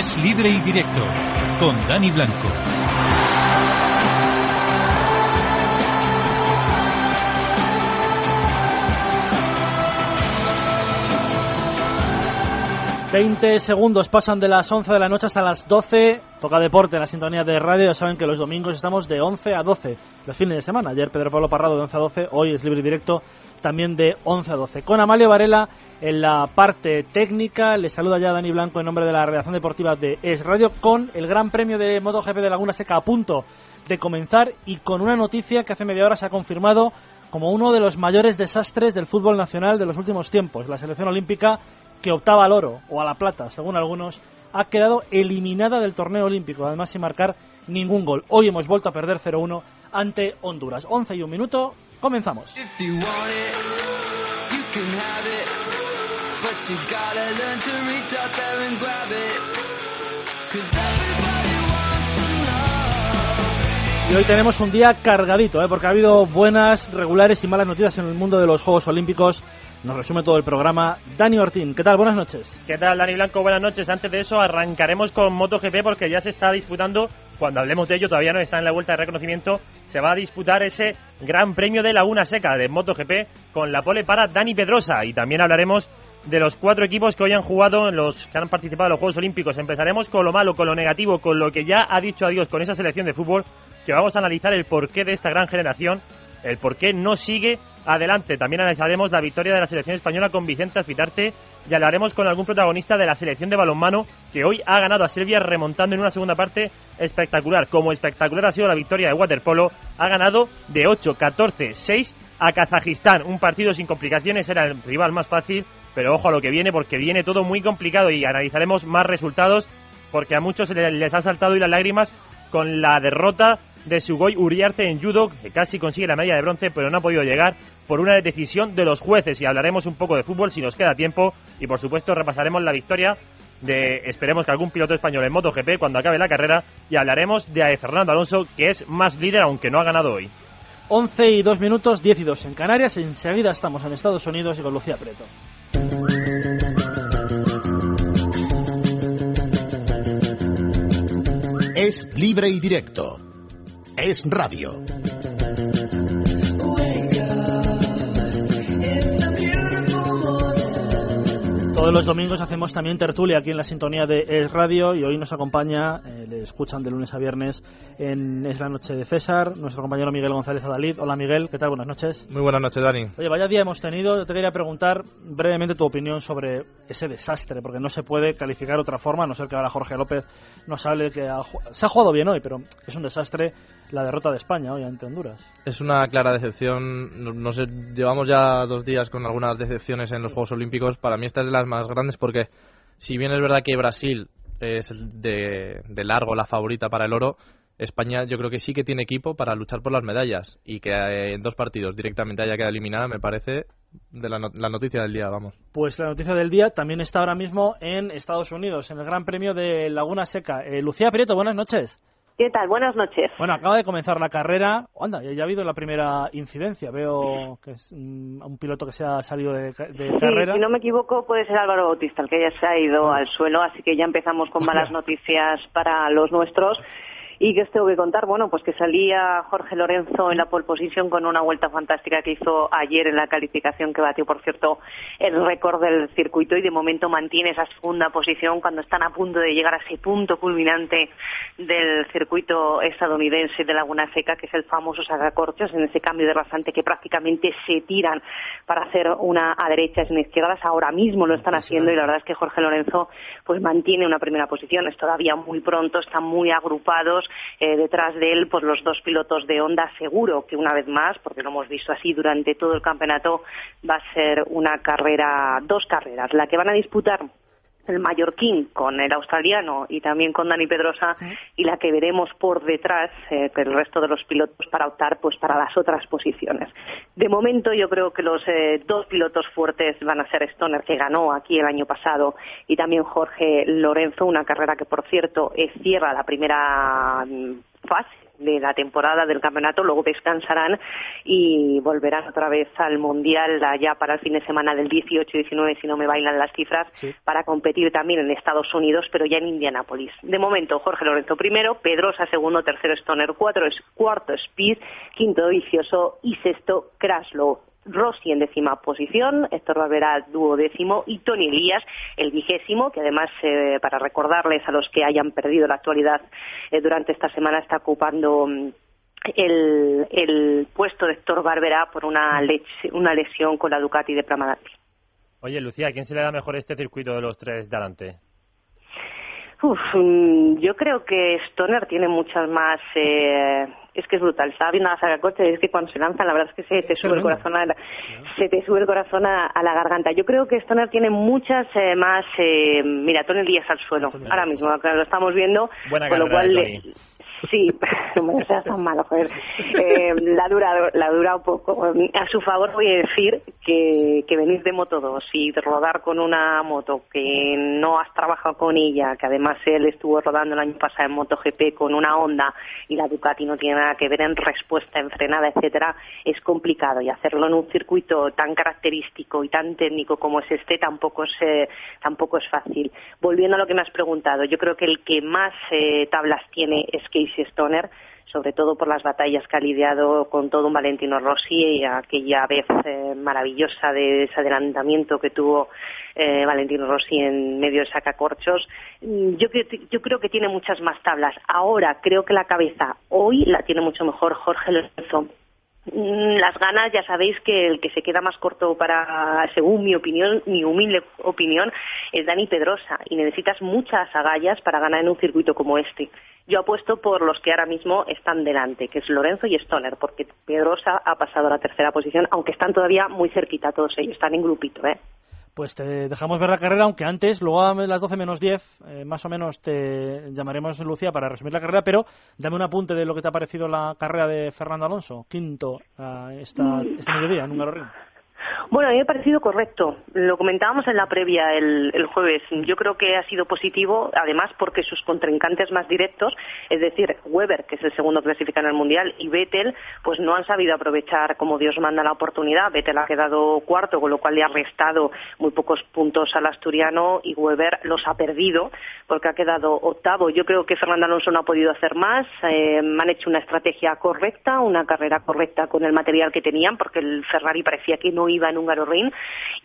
Es libre y directo con Dani Blanco. Veinte segundos pasan de las 11 de la noche hasta las 12. Toca deporte en la sintonía de radio. Saben que los domingos estamos de 11 a 12. Los fines de semana. Ayer Pedro Pablo Parrado de 11 a 12. Hoy es libre y directo también de 11 a 12. Con Amalio Varela en la parte técnica. Le saluda ya Dani Blanco en nombre de la redacción deportiva de Es Radio con el Gran Premio de MotoGP de Laguna Seca a punto de comenzar y con una noticia que hace media hora se ha confirmado como uno de los mayores desastres del fútbol nacional de los últimos tiempos. La selección olímpica que optaba al oro o a la plata, según algunos, ha quedado eliminada del torneo olímpico, además sin marcar ningún gol. Hoy hemos vuelto a perder 0-1 ante Honduras. 11 y un minuto, comenzamos. Y hoy tenemos un día cargadito, ¿eh? porque ha habido buenas, regulares y malas noticias en el mundo de los Juegos Olímpicos nos resume todo el programa Dani Ortín. ¿Qué tal? Buenas noches. ¿Qué tal, Dani Blanco? Buenas noches. Antes de eso, arrancaremos con MotoGP porque ya se está disputando, cuando hablemos de ello, todavía no está en la vuelta de reconocimiento, se va a disputar ese Gran Premio de Laguna Seca de MotoGP con la pole para Dani Pedrosa. Y también hablaremos de los cuatro equipos que hoy han jugado, los que han participado en los Juegos Olímpicos. Empezaremos con lo malo, con lo negativo, con lo que ya ha dicho adiós con esa selección de fútbol, que vamos a analizar el porqué de esta gran generación, el porqué no sigue adelante. También analizaremos la victoria de la selección española con Vicente Alfitarte y hablaremos con algún protagonista de la selección de balonmano que hoy ha ganado a Serbia remontando en una segunda parte espectacular. Como espectacular ha sido la victoria de waterpolo, ha ganado de 8, 14, 6 a Kazajistán. Un partido sin complicaciones, era el rival más fácil, pero ojo a lo que viene porque viene todo muy complicado y analizaremos más resultados porque a muchos les han saltado y las lágrimas con la derrota de Sugoi Uriarte en judo, que casi consigue la medalla de bronce, pero no ha podido llegar por una decisión de los jueces. Y hablaremos un poco de fútbol si nos queda tiempo. Y por supuesto repasaremos la victoria de, esperemos que algún piloto español en MotoGP cuando acabe la carrera. Y hablaremos de Fernando Alonso, que es más líder, aunque no ha ganado hoy. 11 y 2 minutos, 10 y 2 en Canarias. Enseguida estamos en Estados Unidos y con Lucía Preto. Es libre y directo es radio. Todos los domingos hacemos también tertulia aquí en la sintonía de Es Radio y hoy nos acompaña, eh, le escuchan de lunes a viernes en Es la Noche de César, nuestro compañero Miguel González Adalid. Hola Miguel, ¿qué tal? Buenas noches. Muy buenas noches, Dani. Oye, vaya día hemos tenido. Yo te quería preguntar brevemente tu opinión sobre ese desastre, porque no se puede calificar de otra forma, a no ser que ahora Jorge López nos hable que se ha jugado bien hoy, pero es un desastre la derrota de España hoy ante Honduras. Es una clara decepción. No, sé, llevamos ya dos días con algunas decepciones en los Juegos Olímpicos. Para mí esta es de las más grandes porque si bien es verdad que Brasil es de, largo la favorita para el oro, España yo creo que sí que tiene equipo para luchar por las medallas y que eh, en dos partidos directamente haya quedado eliminada me parece de la, noticia del día, vamos. Pues la noticia del día también está ahora mismo en Estados Unidos, en el Gran Premio de Laguna Seca. Eh, Lucía Prieto, buenas noches. ¿Qué tal? Buenas noches. Bueno, acaba de comenzar la carrera. Anda, ya ha habido la primera incidencia. Veo que es un piloto que se ha salido de, carrera. Si no me equivoco, puede ser Álvaro Bautista, el que ya se ha ido ah. al suelo. Así que ya empezamos con malas noticias para los nuestros. ¿Y qué os tengo que contar? Bueno, pues que salía Jorge Lorenzo en la pole position con una vuelta fantástica que hizo ayer en la calificación, que batió, por cierto, el récord del circuito y de momento mantiene esa segunda posición cuando están a punto de llegar a ese punto culminante del circuito estadounidense de Laguna Seca, que es el famoso sacacorchos, en ese cambio de rasante que prácticamente se tiran para hacer una a derechas y una izquierdas. Ahora mismo lo están haciendo y la verdad es que Jorge Lorenzo pues mantiene una primera posición. Es todavía muy pronto, están muy agrupados eh, detrás de él pues los dos pilotos de Honda. Seguro que una vez más, porque lo hemos visto así durante todo el campeonato, va a ser una carrera, dos carreras, la que van a disputar el mallorquín con el australiano y también con Dani Pedrosa y la que veremos por detrás eh, el resto de los pilotos para optar pues para las otras posiciones. De momento yo creo que los eh, dos pilotos fuertes van a ser Stoner que ganó aquí el año pasado y también Jorge Lorenzo, una carrera que por cierto cierra la primera mm, fase de la temporada del campeonato, luego descansarán y volverán otra vez al Mundial ya para el fin de semana del 18-19, si no me bailan las cifras, para competir también en Estados Unidos, pero ya en Indianápolis. De momento, Jorge Lorenzo primero, Pedrosa segundo, tercero Stoner, cuatro, cuarto Speed, quinto Vicioso y sexto Kraslow. Rossi en décima posición, Héctor Barbera duodécimo y Tony Elías el vigésimo, que además, eh, para recordarles a los que hayan perdido la actualidad eh, durante esta semana, está ocupando mm, el, puesto de Héctor Barbera por una, una lesión con la Ducati de Pramadati. Oye, Lucía, ¿a quién se le da mejor este circuito de los tres de adelante? Uf, mm, yo creo que Stoner tiene muchas más. Eh, es que es brutal. Estaba viendo la saga coche y es que cuando se lanzan, la verdad es que se te sube el corazón a la, se te sube el corazón a, la garganta. Yo creo que Stoner tiene muchas eh, más. Eh, mira, Tony Díaz al suelo. Ahora mismo, lo estamos viendo. con lo cual. Sí, no seas tan malo, joder. Eh, la, dura, la dura un poco. A su favor voy a decir que, que venís de Moto 2 y rodar con una moto que no has trabajado con ella, que además él estuvo rodando el año pasado en MotoGP con una Honda y la Ducati no tiene nada que ver en respuesta, en frenada, etcétera, es complicado. Y hacerlo en un circuito tan característico y tan técnico como es este tampoco es, eh, tampoco es fácil. Volviendo a lo que me has preguntado, yo creo que el que más eh, tablas tiene es que Stoner, sobre todo por las batallas que ha lidiado con todo un Valentino Rossi y aquella vez eh, maravillosa de ese adelantamiento que tuvo eh, Valentino Rossi en medio de sacacorchos. Mm, yo, yo creo que tiene muchas más tablas. Ahora creo que la cabeza hoy la tiene mucho mejor Jorge Lorenzo las ganas, ya sabéis que el que se queda más corto para, según mi opinión, mi humilde opinión, es Dani Pedrosa y necesitas muchas agallas para ganar en un circuito como este. Yo apuesto por los que ahora mismo están delante, que es Lorenzo y Stoner, porque Pedrosa ha pasado a la tercera posición, aunque están todavía muy cerquita todos ellos, están en grupito, ¿eh? Pues te dejamos ver la carrera, aunque antes, luego a las 12 menos 10, eh, más o menos te llamaremos Lucía para resumir la carrera, pero dame un apunte de lo que te ha parecido la carrera de Fernando Alonso, quinto esta, este mediodía en Ring. Bueno, a mí me ha parecido correcto. Lo comentábamos en la previa el, jueves. Yo creo que ha sido positivo, además, porque sus contrincantes más directos, es decir, Weber, que es el segundo clasificado en el Mundial, y Vettel, pues no han sabido aprovechar como Dios manda la oportunidad. Vettel ha quedado cuarto, con lo cual le ha restado muy pocos puntos al asturiano y Weber los ha perdido porque ha quedado octavo. Yo creo que Fernando Alonso no ha podido hacer más. Eh, han hecho una estrategia correcta, una carrera correcta con el material que tenían, porque el Ferrari parecía que no iba en un Ring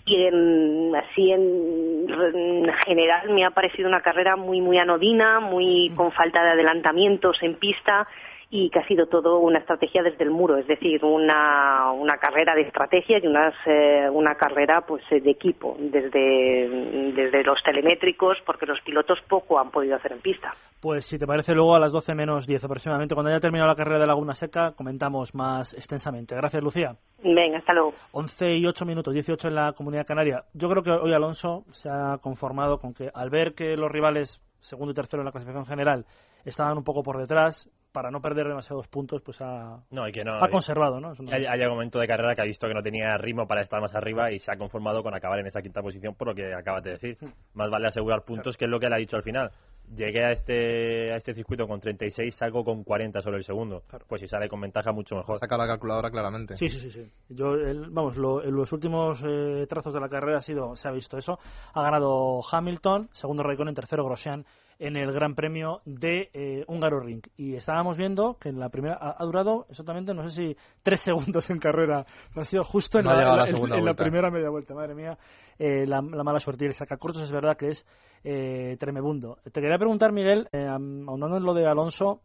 y en, así en, general me ha parecido una carrera muy muy anodina, muy con falta de adelantamientos en pista y que ha sido todo una estrategia desde el muro, es decir, una, una carrera de estrategia y unas, eh, una carrera pues eh, de equipo, desde, desde los telemétricos, porque los pilotos poco han podido hacer en pista. Pues si te parece, luego a las 12 menos 10 aproximadamente, cuando haya terminado la carrera de Laguna Seca, comentamos más extensamente. Gracias, Lucía. Venga, hasta luego. 11 y 8 minutos, 18 en la Comunidad Canaria. Yo creo que hoy Alonso se ha conformado con que al ver que los rivales, segundo y tercero en la clasificación general, estaban un poco por detrás, para no perder demasiados puntos, pues ha, no, que no, ha conservado, ¿no? Hay, un momento de carrera que ha visto que no tenía ritmo para estar más arriba y se ha conformado con acabar en esa quinta posición por lo que acabas de decir. Hmm. Más vale asegurar puntos, que es lo que él ha dicho al final. Llegué a este, a este circuito con 36, salgo con 40 sobre el segundo. Pues si sale con ventaja, mucho mejor. Saca la calculadora claramente. Sí, sí, sí. sí. Yo, vamos, en los últimos eh, trazos de la carrera ha sido, se ha visto eso. Ha ganado Hamilton, segundo Raikkonen, tercero Grosjean en el Gran Premio de eh, Húngaro Ring. Y estábamos viendo que en la primera ha, durado exactamente, no sé si tres segundos en carrera. No ha sido justo en, la, primera media vuelta. Madre mía, eh, la, mala suerte. Y el sacacortos es verdad que es eh, tremebundo. Te quería preguntar, Miguel, eh, ahondando en lo de Alonso,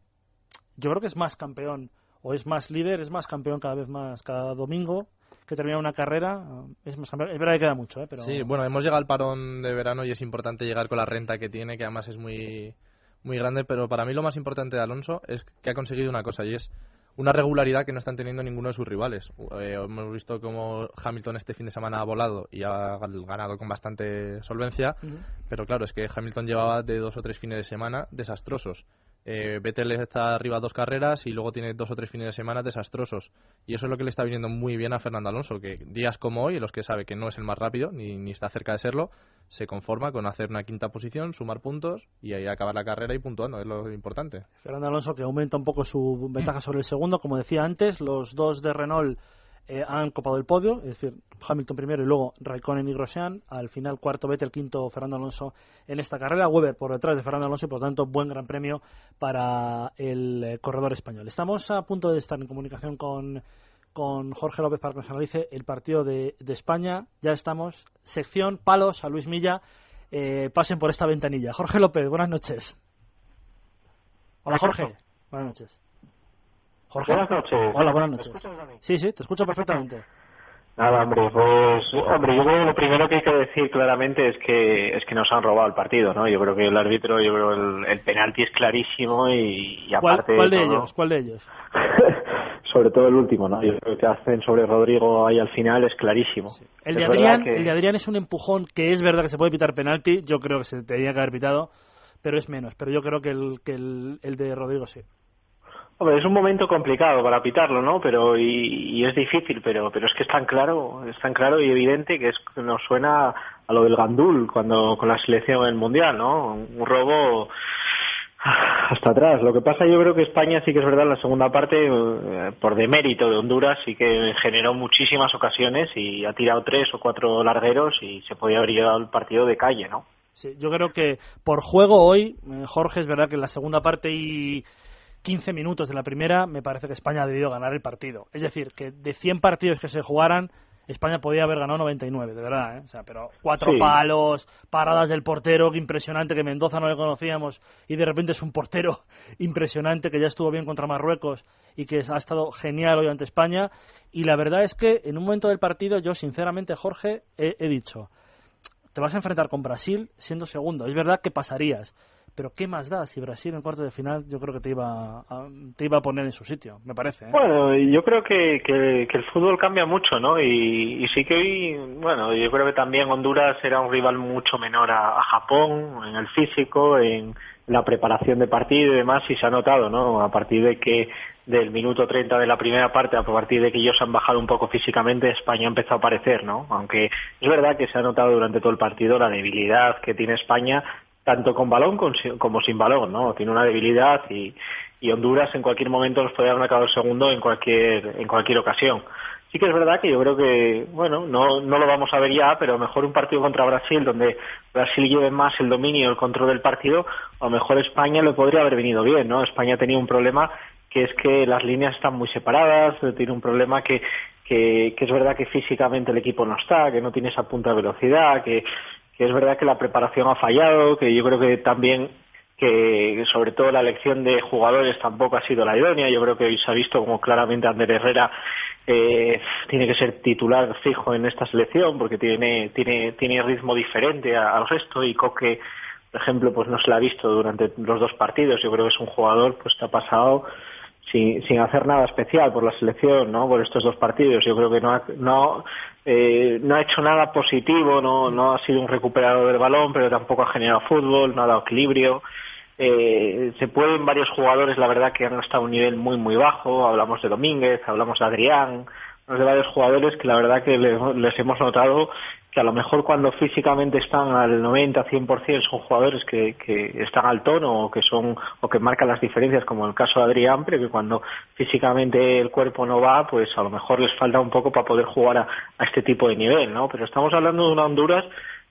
yo creo que es más campeón o es más líder, es más campeón cada vez más, cada domingo que termina una carrera. Es, es verdad que queda mucho, ¿eh? Pero... Sí, bueno, hemos llegado al parón de verano y es importante llegar con la renta que tiene, que además es muy, muy grande, pero para mí lo más importante de Alonso es que ha conseguido una cosa y es una regularidad que no están teniendo ninguno de sus rivales. Eh, hemos visto como Hamilton este fin de semana ha volado y ha ganado con bastante solvencia, pero claro, es que Hamilton llevaba de dos o tres fines de semana desastrosos eh, Vettel está arriba dos carreras y luego tiene dos o tres fines de semana desastrosos. Y eso es lo que le está viniendo muy bien a Fernando Alonso, que días como hoy, los que sabe que no es el más rápido, ni, ni está cerca de serlo, se conforma con hacer una quinta posición, sumar puntos y ahí acabar la carrera y puntuando, es lo importante. Fernando Alonso que aumenta un poco su ventaja sobre el segundo, como decía antes, los dos de Renault eh, han copado el podio, es decir, Hamilton primero y luego Raikkonen y Grosjean. Al final, cuarto Vettel, quinto Fernando Alonso en esta carrera. Weber por detrás de Fernando Alonso y, por lo tanto, buen gran premio para el eh, corredor español. Estamos a punto de estar en comunicación con, con Jorge López para que nos analice el partido de, de España. Ya estamos. Sección palos a Luis Milla. Eh, pasen por esta ventanilla. Jorge López, buenas noches. Hola, Jorge. Buenas noches. Jorge. Buenas noches. Hola, buenas noches. Sí, sí, te escucho perfectamente. Nada, hombre, pues, hombre, yo creo que lo primero que hay que decir claramente es que es que nos han robado el partido, ¿no? Yo creo que el árbitro, yo creo el, el penalti es clarísimo y, y ¿Cuál, aparte cuál de todo- ellos? ¿Cuál de ellos? sobre todo el último, ¿no? Yo creo que hacen sobre Rodrigo ahí al final es clarísimo. El de, Es Adrián, que- el de Adrián es un empujón que es verdad que se puede pitar penalti. Yo creo que se tenía que haber pitado, pero es menos. Pero yo creo que el, que el, el de Rodrigo sí. Hombre, es un momento complicado para pitarlo, ¿no? Pero y, es difícil, pero pero es que es tan claro, es tan claro y evidente que es nos suena a lo del Gandul cuando con la selección en el mundial, ¿no? Un robo hasta atrás. Lo que pasa, yo creo que España sí que es verdad en la segunda parte, eh, por demérito de Honduras, sí que generó muchísimas ocasiones y ha tirado tres o cuatro largueros y se podía haber llevado el partido de calle, ¿no? Sí, yo creo que por juego hoy, eh, Jorge, es verdad que en la segunda parte y 15 minutos de la primera, me parece que España ha debido ganar el partido. Es decir, que de 100 partidos que se jugaran, España podía haber ganado 99, de verdad, ¿eh? O sea, pero cuatro Sí. palos, paradas del portero, que impresionante, que Mendoza no le conocíamos y de repente es un portero impresionante que ya estuvo bien contra Marruecos y que ha estado genial hoy ante España. Y la verdad es que en un momento del partido, yo sinceramente, Jorge, he, he dicho, te vas a enfrentar con Brasil siendo segundo. Es verdad que pasarías, pero ¿qué más da si Brasil en cuarto de final yo creo que te iba a, te iba a poner en su sitio, me parece. ¿eh? Bueno, yo creo que, que, el fútbol cambia mucho, ¿no? Y, y sí que hoy, bueno, yo creo que también Honduras era un rival mucho menor a, a Japón en el físico, en la preparación de partido y demás, y se ha notado, ¿no? A partir de que del minuto 30 de la primera parte, a partir de que ellos han bajado un poco físicamente, España ha empezado a aparecer, ¿no? Aunque es verdad que se ha notado durante todo el partido la debilidad que tiene España, tanto con balón como sin balón, ¿no? Tiene una debilidad y, Honduras en cualquier momento nos puede haber el segundo en cualquier, en cualquier ocasión. Sí que es verdad que yo creo que, bueno, no, no lo vamos a ver ya, pero mejor un partido contra Brasil donde Brasil lleve más el dominio, el control del partido, o mejor España le podría haber venido bien, ¿no? España tenía un problema que es que las líneas están muy separadas, tiene un problema que, que, que es verdad que físicamente el equipo no está, que no tiene esa punta de velocidad, que, es verdad que la preparación ha fallado, que yo creo que también que sobre todo la elección de jugadores tampoco ha sido la idónea. Yo creo que hoy se ha visto como claramente Ander Herrera eh, tiene que ser titular fijo en esta selección porque tiene tiene tiene ritmo diferente al resto y Coque, por ejemplo, pues no se la ha visto durante los dos partidos. Yo creo que es un jugador pues que ha pasado sin, sin hacer nada especial por la selección, ¿no? Por estos dos partidos. Yo creo que no ha, no, eh, no ha hecho nada positivo, no, no ha sido un recuperador del balón, pero tampoco ha generado fútbol, no ha dado equilibrio. Eh, se pueden varios jugadores, la verdad, que han estado a un nivel muy, muy bajo. Hablamos de Domínguez, hablamos de Adrián, de varios jugadores que la verdad que les, hemos notado que a lo mejor cuando físicamente están al 90, 100% son jugadores que, que están al tono o que son o que marcan las diferencias como el caso de Adrián, pero que cuando físicamente el cuerpo no va, pues a lo mejor les falta un poco para poder jugar a, este tipo de nivel, ¿no? Pero estamos hablando de una Honduras,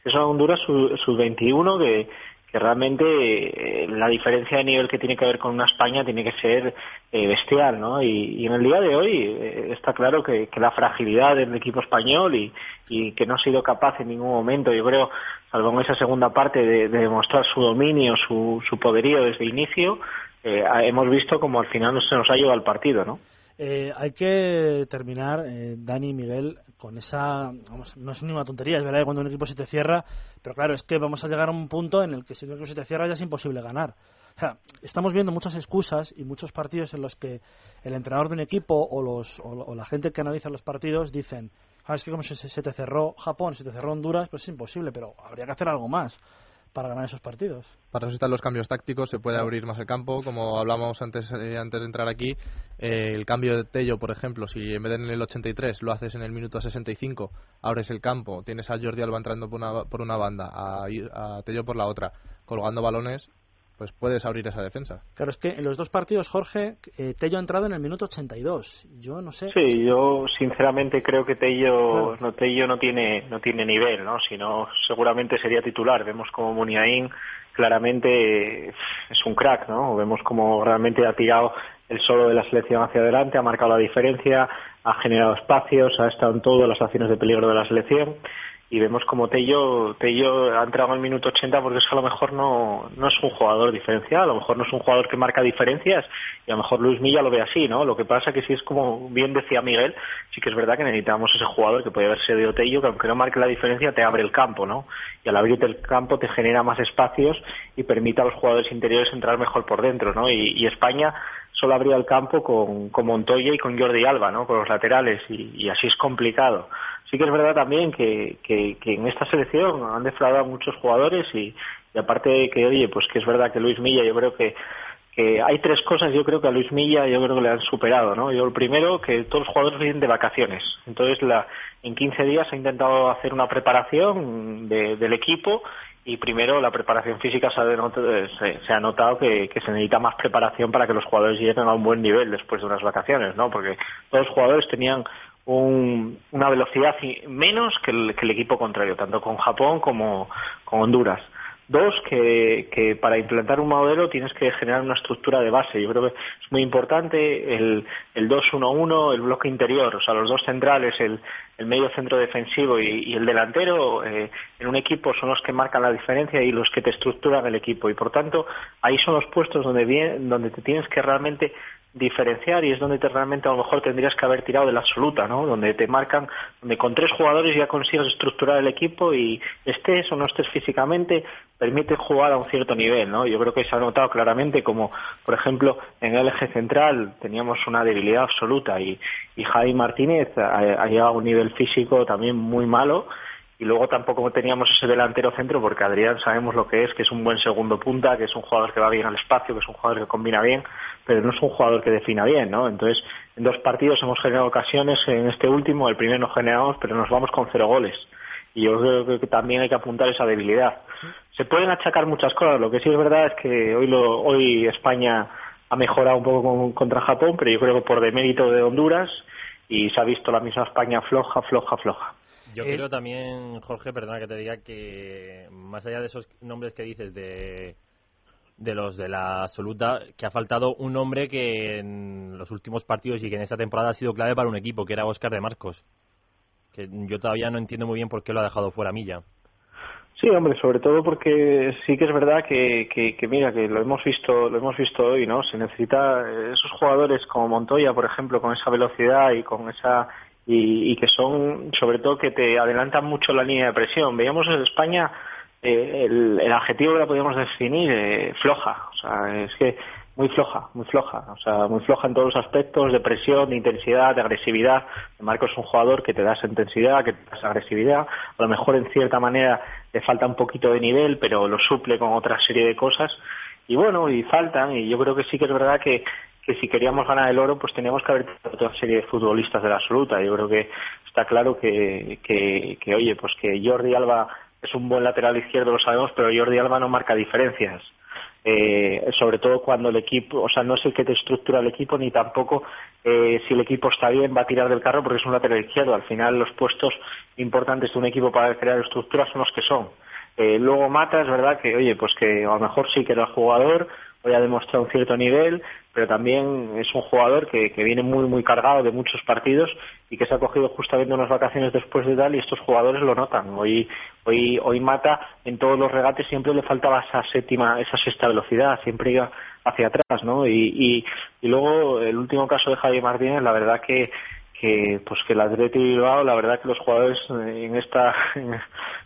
es una Honduras sub-21 que que realmente eh, la diferencia de nivel que tiene que ver con una España tiene que ser eh, bestial, ¿no? Y, en el día de hoy eh, está claro que, la fragilidad del equipo español y, y que no ha sido capaz en ningún momento, yo creo, salvo en esa segunda parte, de, de demostrar su dominio, su, su poderío desde el inicio, hemos visto como al final no se nos ha llevado el partido, ¿no? Hay que terminar, Dani y Miguel, con esa. Vamos, no es ninguna tontería, es verdad que cuando un equipo se te cierra, pero claro, es que vamos a llegar a un punto en el que si un equipo se te cierra ya es imposible ganar. O sea, estamos viendo muchas excusas y muchos partidos en los que el entrenador de un equipo o, los, o, la gente que analiza los partidos dicen: ah, es que como se, se te cerró Japón, se te cerró Honduras, pues es imposible, pero habría que hacer algo más. Para ganar esos partidos. Para eso están los cambios tácticos, se puede abrir más el campo, como hablamos antes eh, antes de entrar aquí, eh, el cambio de Tello, por ejemplo, si en vez de en el 83 lo haces en el minuto 65, abres el campo, tienes a Jordi Alba entrando por una, por una banda, a, a Tello por la otra, colgando balones, pues puedes abrir esa defensa. Claro, es que en los dos partidos, Jorge, eh, Tello ha entrado en el minuto 82. Yo no sé. Sí, yo sinceramente creo que Tello, no, Tello no tiene no tiene nivel, ¿no? Si no, seguramente sería titular. Vemos como Muniain claramente es un crack, ¿no? Vemos como realmente ha tirado el solo de la selección hacia adelante, ha marcado la diferencia, ha generado espacios, ha estado en todas las acciones de peligro de la selección y vemos como Tello, Tello ha entrado en el minuto 80 porque es que a lo mejor no, no es un jugador diferencial, a lo mejor no es un jugador que marca diferencias y a lo mejor Luis Milla lo ve así, ¿no? Lo que pasa que sí es como bien decía Miguel, sí que es verdad que necesitamos ese jugador que puede haber sido Tello, que aunque no marque la diferencia te abre el campo, ¿no? Y al abrirte el campo te genera más espacios y permite a los jugadores interiores entrar mejor por dentro, ¿no? Y, y España solo abría el campo con, con, Montoya y con Jordi Alba, ¿no? Con los laterales y, y así es complicado. Sí que es verdad también que, que, en esta selección han defraudado muchos jugadores y, y aparte que, oye, pues que es verdad que Luis Milla yo creo que que hay tres cosas yo creo que a Luis Milla yo creo que le han superado, ¿no? Yo el primero que todos los jugadores vienen de vacaciones, entonces la, en 15 días ha intentado hacer una preparación de, del equipo y primero la preparación física se ha, denotado, se, se ha notado que, que, se necesita más preparación para que los jugadores lleguen a un buen nivel después de unas vacaciones, ¿no? Porque todos los jugadores tenían un, una velocidad menos que el, que el equipo contrario, tanto con Japón como con Honduras. Dos, que, para implantar un modelo tienes que generar una estructura de base. Yo creo que es muy importante el, el 2-1-1, el bloque interior, o sea, los dos centrales, el, el medio centro defensivo y, y el delantero eh, en un equipo son los que marcan la diferencia y los que te estructuran el equipo. Y por tanto, ahí son los puestos donde, bien, donde te tienes que realmente diferenciar y es donde te realmente a lo mejor tendrías que haber tirado de la absoluta, ¿no? Donde te marcan, donde con tres jugadores ya consigues estructurar el equipo y estés o no estés físicamente, permite jugar a un cierto nivel, ¿no? Yo creo que se ha notado claramente como, por ejemplo, en el eje central teníamos una debilidad absoluta y, y Javi Martínez ha, ha llegado a un nivel físico también muy malo y luego tampoco teníamos ese delantero centro porque Adrián sabemos lo que es, que es un buen segundo punta, que es un jugador que va bien al espacio, que es un jugador que combina bien, pero no es un jugador que defina bien, ¿no? Entonces, en dos partidos hemos generado ocasiones, en este último, el primero no generamos, pero nos vamos con cero goles. Y yo creo que también hay que apuntar esa debilidad. Se pueden achacar muchas cosas, lo que sí es verdad es que hoy, lo, hoy España ha mejorado un poco con, contra Japón, pero yo creo que por demérito de Honduras y se ha visto la misma España floja, floja, floja. Yo eh, creo también, Jorge, perdona que te diga que más allá de esos nombres que dices de, de los de la absoluta, que ha faltado un nombre que en los últimos partidos y que en esta temporada ha sido clave para un equipo, que era Oscar de Marcos. Que yo todavía no entiendo muy bien por qué lo ha dejado fuera Milla. Sí, hombre, sobre todo porque sí que es verdad que, que, que, mira que lo hemos visto, lo hemos visto hoy, ¿no? Se necesita esos jugadores como Montoya, por ejemplo, con esa velocidad y con esa y, y, que son, sobre todo, que te adelantan mucho la línea de presión. Veíamos en España eh, el, adjetivo que la podíamos definir eh, floja, o sea, es que muy floja, muy floja, o sea, muy floja en todos los aspectos de presión, de intensidad, de agresividad. Marcos es un jugador que te da esa intensidad, que te da esa agresividad. A lo mejor en cierta manera le falta un poquito de nivel, pero lo suple con otra serie de cosas. Y bueno, y faltan, y yo creo que sí que es verdad que que si queríamos ganar el oro, pues teníamos que haber otra serie de futbolistas de la absoluta. Yo creo que está claro que, que, que, oye, pues que Jordi Alba es un buen lateral izquierdo, lo sabemos, pero Jordi Alba no marca diferencias. Eh, sobre todo cuando el equipo, o sea, no es el que te estructura el equipo, ni tampoco eh, si el equipo está bien va a tirar del carro porque es un lateral izquierdo. Al final los puestos importantes de un equipo para crear estructuras son los que son. Eh, luego Mata, es verdad que, oye, pues que a lo mejor sí que era jugador, hoy ha demostrado un cierto nivel, pero también es un jugador que, que, viene muy muy cargado de muchos partidos y que se ha cogido justamente unas vacaciones después de tal y estos jugadores lo notan. Hoy hoy hoy Mata en todos los regates siempre le faltaba esa séptima, esa sexta velocidad, siempre iba hacia atrás, ¿no? Y, y, y luego el último caso de Javier Martínez, la verdad que que pues que el Atleti Bilbao, la verdad que los jugadores en esta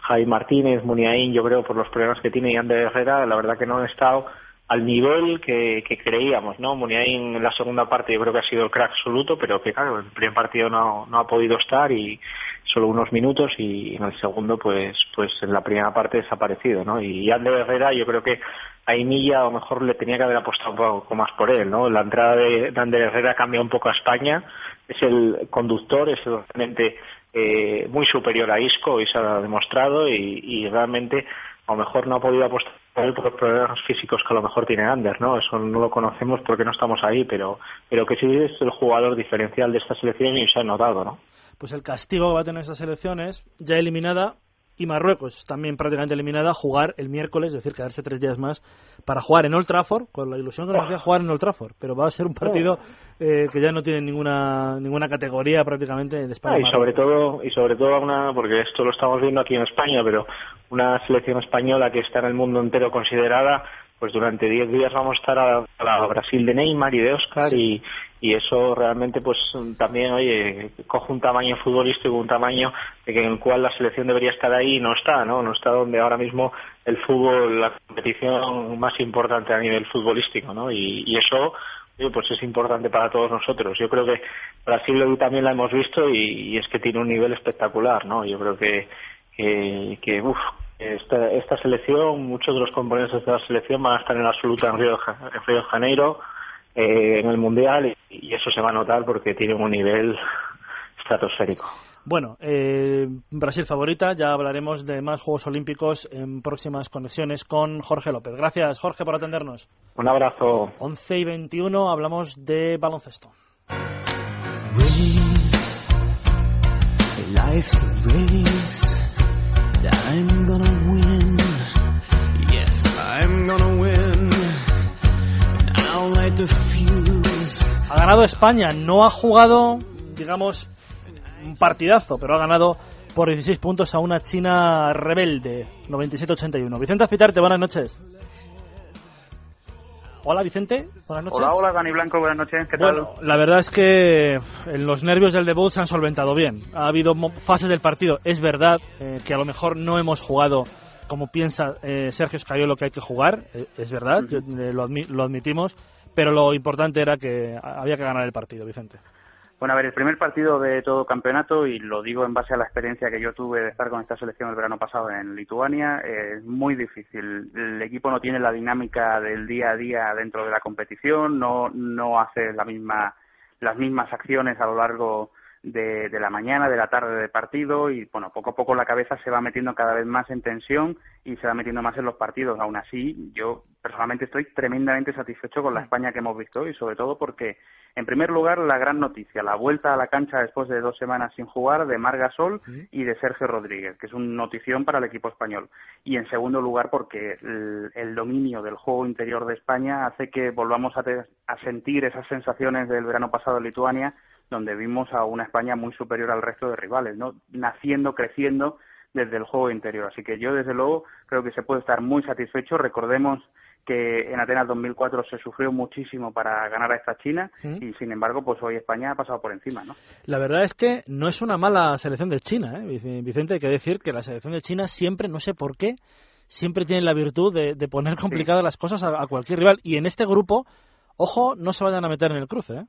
Javi Martínez, Muniain, yo creo por los problemas que tiene y Ander Herrera, la verdad que no han estado al nivel que, que creíamos, ¿no? Muniain en la segunda parte yo creo que ha sido el crack absoluto, pero que claro, en el primer partido no, no ha podido estar y, solo unos minutos y en el segundo pues pues en la primera parte desaparecido no y Ander Herrera yo creo que a Milla a lo mejor le tenía que haber apostado un poco más por él no la entrada de, de Ander Herrera cambia un poco a España. Es el conductor es realmente eh, muy superior a Isco y se ha demostrado y, y realmente a lo mejor no ha podido apostar por los problemas físicos que a lo mejor tiene Ander, ¿no? Eso no lo conocemos porque no estamos ahí, pero, pero que sí es el jugador diferencial de esta selección y se ha notado, ¿no? Pues el castigo que va a tener estas elecciones, ya eliminada, y Marruecos también prácticamente eliminada, jugar el miércoles, es decir, quedarse tres días más para jugar en Old Trafford, con la ilusión que nos hacía jugar en Old Trafford, pero va a ser un partido eh, que ya no tiene ninguna ninguna categoría prácticamente en España. Ah, y sobre todo y sobre todo una porque esto lo estamos viendo aquí en España, pero una selección española que está en el mundo entero considerada pues durante 10 días vamos a estar a, la Brasil de Neymar y de Oscar y, y eso realmente pues también oye coge un tamaño futbolístico un tamaño en el cual la selección debería estar ahí y no está no no está donde ahora mismo el fútbol la competición más importante a nivel futbolístico no y, y eso pues es importante para todos nosotros. Yo creo que Brasil también la hemos visto y, y es que tiene un nivel espectacular no yo creo que que, que uf, esta, esta selección, muchos de los componentes de la selección van a estar en absoluta en Río, en Río de Janeiro, eh, en el Mundial, y, y, eso se va a notar porque tiene un nivel estratosférico. Bueno, eh, Brasil favorita, ya hablaremos de más Juegos Olímpicos en próximas conexiones con Jorge López. Gracias, Jorge, por atendernos. Un abrazo. 11 y 21 hablamos de baloncesto. I'm gonna win. Yes, I'm gonna win. I'll light the fuse. Ha ganado España, no ha jugado, digamos, un partidazo, pero ha ganado por 16 puntos a una China rebelde, 97-81. Vicente Azpitarte, buenas noches. Hola Vicente, buenas noches. Hola, hola Dani Blanco, buenas noches, ¿qué bueno, tal? La verdad es que los nervios del debut se han solventado bien. Ha habido fases del partido, es verdad eh, que a lo mejor no hemos jugado como piensa eh, Sergio Escariolo que hay que jugar, eh, es verdad, uh -huh. lo, admi lo admitimos, pero lo importante era que había que ganar el partido, Vicente. Bueno, a ver, el primer partido de todo campeonato, y lo digo en base a la experiencia que yo tuve de estar con esta selección el verano pasado en Lituania, eh, es muy difícil. El equipo no tiene la dinámica del día a día dentro de la competición, no, no hace la misma, las mismas acciones a lo largo de, de la mañana, de la tarde de partido, y bueno, poco a poco la cabeza se va metiendo cada vez más en tensión y se va metiendo más en los partidos. Aún así, yo personalmente estoy tremendamente satisfecho con la España que hemos visto y sobre todo porque en primer lugar, la gran noticia, la vuelta a la cancha después de dos semanas sin jugar de Marga Sol ¿Sí? y de Sergio Rodríguez, que es una notición para el equipo español. Y en segundo lugar, porque el, el dominio del juego interior de España hace que volvamos a, te, a sentir esas sensaciones del verano pasado en Lituania, donde vimos a una España muy superior al resto de rivales, ¿no? naciendo, creciendo desde el juego interior. Así que yo, desde luego, creo que se puede estar muy satisfecho. Recordemos que en Atenas 2004 se sufrió muchísimo para ganar a esta China ¿Mm? y sin embargo pues hoy España ha pasado por encima ¿no? La verdad es que no es una mala selección de China ¿eh? Vicente hay que decir que la selección de China siempre no sé por qué siempre tiene la virtud de, de poner complicadas sí. las cosas a, a, cualquier rival y en este grupo ojo no se vayan a meter en el cruce ¿eh?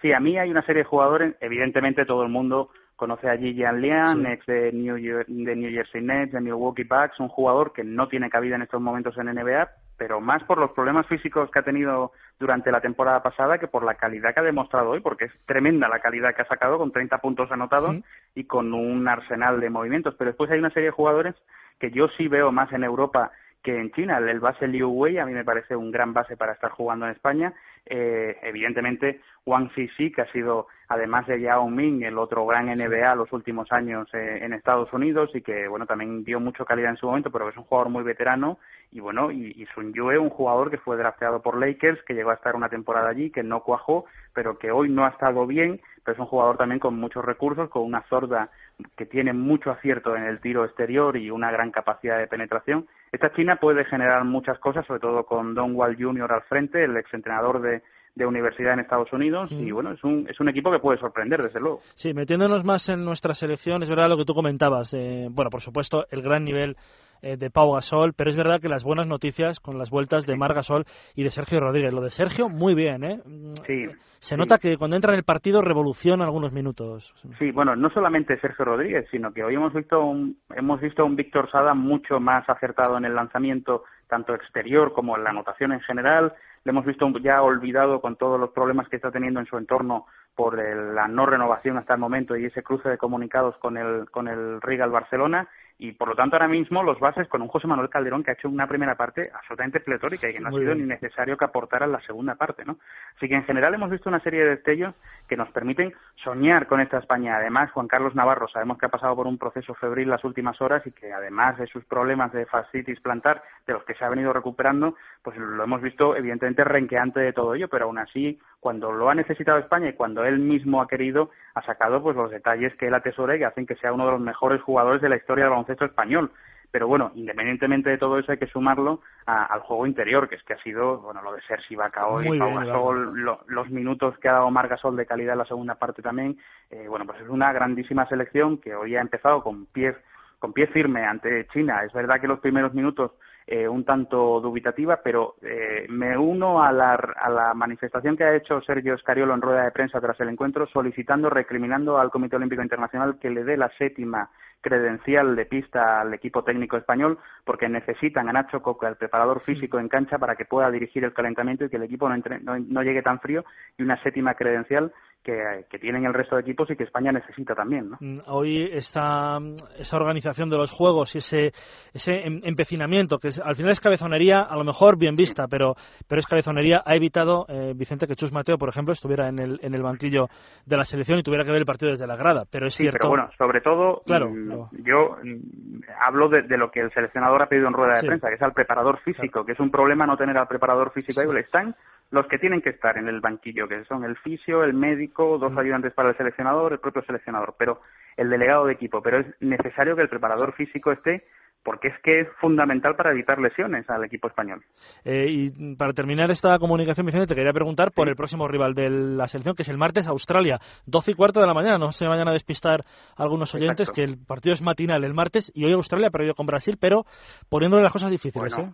Sí, a mí hay una serie de jugadores evidentemente todo el mundo conoce a Ji Lian, sí. ex de New, de New Jersey Nets, de Milwaukee Bucks, un jugador que no tiene cabida en estos momentos en NBA, pero más por los problemas físicos que ha tenido durante la temporada pasada que por la calidad que ha demostrado hoy, porque es tremenda la calidad que ha sacado con 30 puntos anotados sí. y con un arsenal de movimientos. Pero después hay una serie de jugadores que yo sí veo más en Europa que en China. El base Liu Wei a mí me parece un gran base para estar jugando en España. Eh, evidentemente, Wang Xixi, que ha sido, además de Yao Ming, el otro gran NBA los últimos años eh, en Estados Unidos y que, bueno, también dio mucho calidad en su momento, pero es un jugador muy veterano. Y bueno, y, y Sun Yue, un jugador que fue drafteado por Lakers, que llegó a estar una temporada allí, que no cuajó, pero que hoy no ha estado bien, pero es un jugador también con muchos recursos, con una zorda que tiene mucho acierto en el tiro exterior y una gran capacidad de penetración. Esta China puede generar muchas cosas, sobre todo con Don Wall Jr. al frente, el exentrenador de, de universidad en Estados Unidos mm. y bueno, es un, es un equipo que puede sorprender, desde luego. Sí, metiéndonos más en nuestra selección, es verdad lo que tú comentabas. Eh, bueno, por supuesto, el gran nivel eh, de Pau Gasol, pero es verdad que las buenas noticias con las vueltas de Mar Gasol y de Sergio Rodríguez. Lo de Sergio, muy bien, ¿eh? Sí. Se nota que cuando entra en el partido revoluciona algunos minutos. Sí, bueno, no solamente Sergio Rodríguez, sino que hoy hemos visto un, hemos visto un Víctor Sada mucho más acertado en el lanzamiento, tanto exterior como en la anotación en general. Le hemos visto ya olvidado con todos los problemas que está teniendo en su entorno por la no renovación hasta el momento y ese cruce de comunicados con el, con el Regal Barcelona y por lo tanto ahora mismo los bases con un José Manuel Calderón que ha hecho una primera parte absolutamente pletórica y que no ha sido ni necesario que aportara la segunda parte, ¿no? Así que en general hemos visto una serie de destellos que nos permiten soñar con esta España. Además, Juan Carlos Navarro sabemos que ha pasado por un proceso febril las últimas horas y que además de sus problemas de fascitis plantar, de los que se ha venido recuperando, pues lo hemos visto evidentemente renqueante de todo ello, pero aún así, cuando lo ha necesitado España y cuando él mismo ha querido, ha sacado pues los detalles que él atesora y que hacen que sea uno de los mejores jugadores de la historia del baloncesto español. Pero bueno, independientemente de todo eso hay que sumarlo al juego interior, que es que ha sido, bueno, lo de Sergi Bacao y Pau Gasol, los minutos que ha dado Margasol de calidad en la segunda parte también, eh, bueno, pues es una grandísima selección que hoy ha empezado con pie, con pie firme ante China. Es verdad que los primeros minutos eh, un tanto dubitativa, pero eh, me uno a la, a la manifestación que ha hecho Sergio Escariolo en rueda de prensa tras el encuentro, solicitando, recriminando al Comité Olímpico Internacional que le dé la séptima credencial de pista al equipo técnico español porque necesitan a Nacho Coca, el preparador físico en cancha, para que pueda dirigir el calentamiento y que el equipo no, llegue tan frío y una séptima credencial que, tienen el resto de equipos y que España necesita también. ¿no? Mm, hoy esta, esa organización de los juegos y ese, ese em, empecinamiento, que al final es cabezonería, a lo mejor bien vista, pero, pero es cabezonería, ha evitado, eh, Vicente, que Chus Mateo, por ejemplo, estuviera en el, en el banquillo de la selección y tuviera que ver el partido desde la grada. Pero es sí, cierto. Pero bueno, sobre todo, claro, yo mm, hablo de, lo que el seleccionador ha pedido en rueda de prensa, que es al preparador físico, que es un problema no tener al preparador físico ahí. Están los que tienen que estar en el banquillo, que son el fisio, el médico, dos mm. ayudantes para el seleccionador, el propio seleccionador, pero el delegado de equipo. Pero es necesario que el preparador físico esté porque es que es fundamental para evitar lesiones al equipo español. Eh, y para terminar esta comunicación, Vicente, te quería preguntar por el próximo rival de la selección, que es el martes Australia, 12 y cuarto de la mañana. No se vayan a despistar algunos oyentes que el partido es matinal el martes y hoy Australia ha perdido con Brasil, pero poniéndole las cosas difíciles. ¿eh?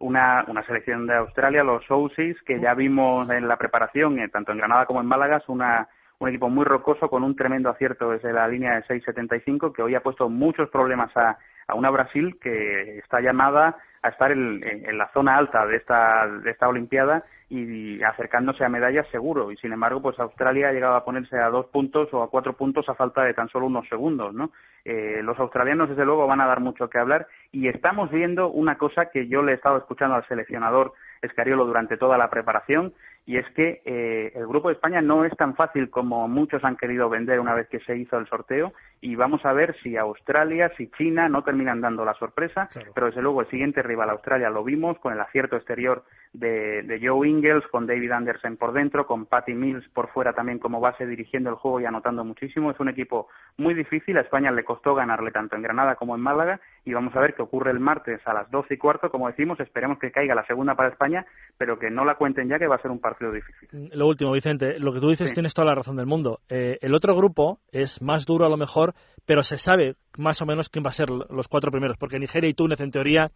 una, una selección de Australia, los Aussies, que ya vimos en la preparación, eh, tanto en Granada como en Málaga, una, un equipo muy rocoso con un tremendo acierto desde la línea de 6.75 que hoy ha puesto muchos problemas a, a una Brasil que está llamada a estar en, en, la zona alta de esta, de esta Olimpiada y acercándose a medallas seguro. Y sin embargo, pues Australia ha llegado a ponerse a dos puntos o a cuatro puntos a falta de tan solo unos segundos, ¿no? Eh, los australianos, desde luego, van a dar mucho que hablar y estamos viendo una cosa que yo le he estado escuchando al seleccionador Escariolo durante toda la preparación y es que eh, el grupo de España no es tan fácil como muchos han querido vender una vez que se hizo el sorteo y vamos a ver si Australia, si China no terminan dando la sorpresa, pero desde luego el siguiente rival Australia. Lo vimos con el acierto exterior de, de Joe Ingles, con David Anderson por dentro, con Patty Mills por fuera también como base dirigiendo el juego y anotando muchísimo. Es un equipo muy difícil, a España le costó ganarle tanto en Granada como en Málaga y vamos a ver qué ocurre el martes a las doce y cuarto, como decimos, esperemos que caiga la segunda para España, pero que no la cuenten ya que va a ser un partido difícil. Mm, lo último, Vicente, lo que tú dices tienes toda la razón del mundo. Eh, el otro grupo es más duro a lo mejor, pero se sabe más o menos quién va a ser los cuatro primeros, porque Nigeria y Túnez en teoría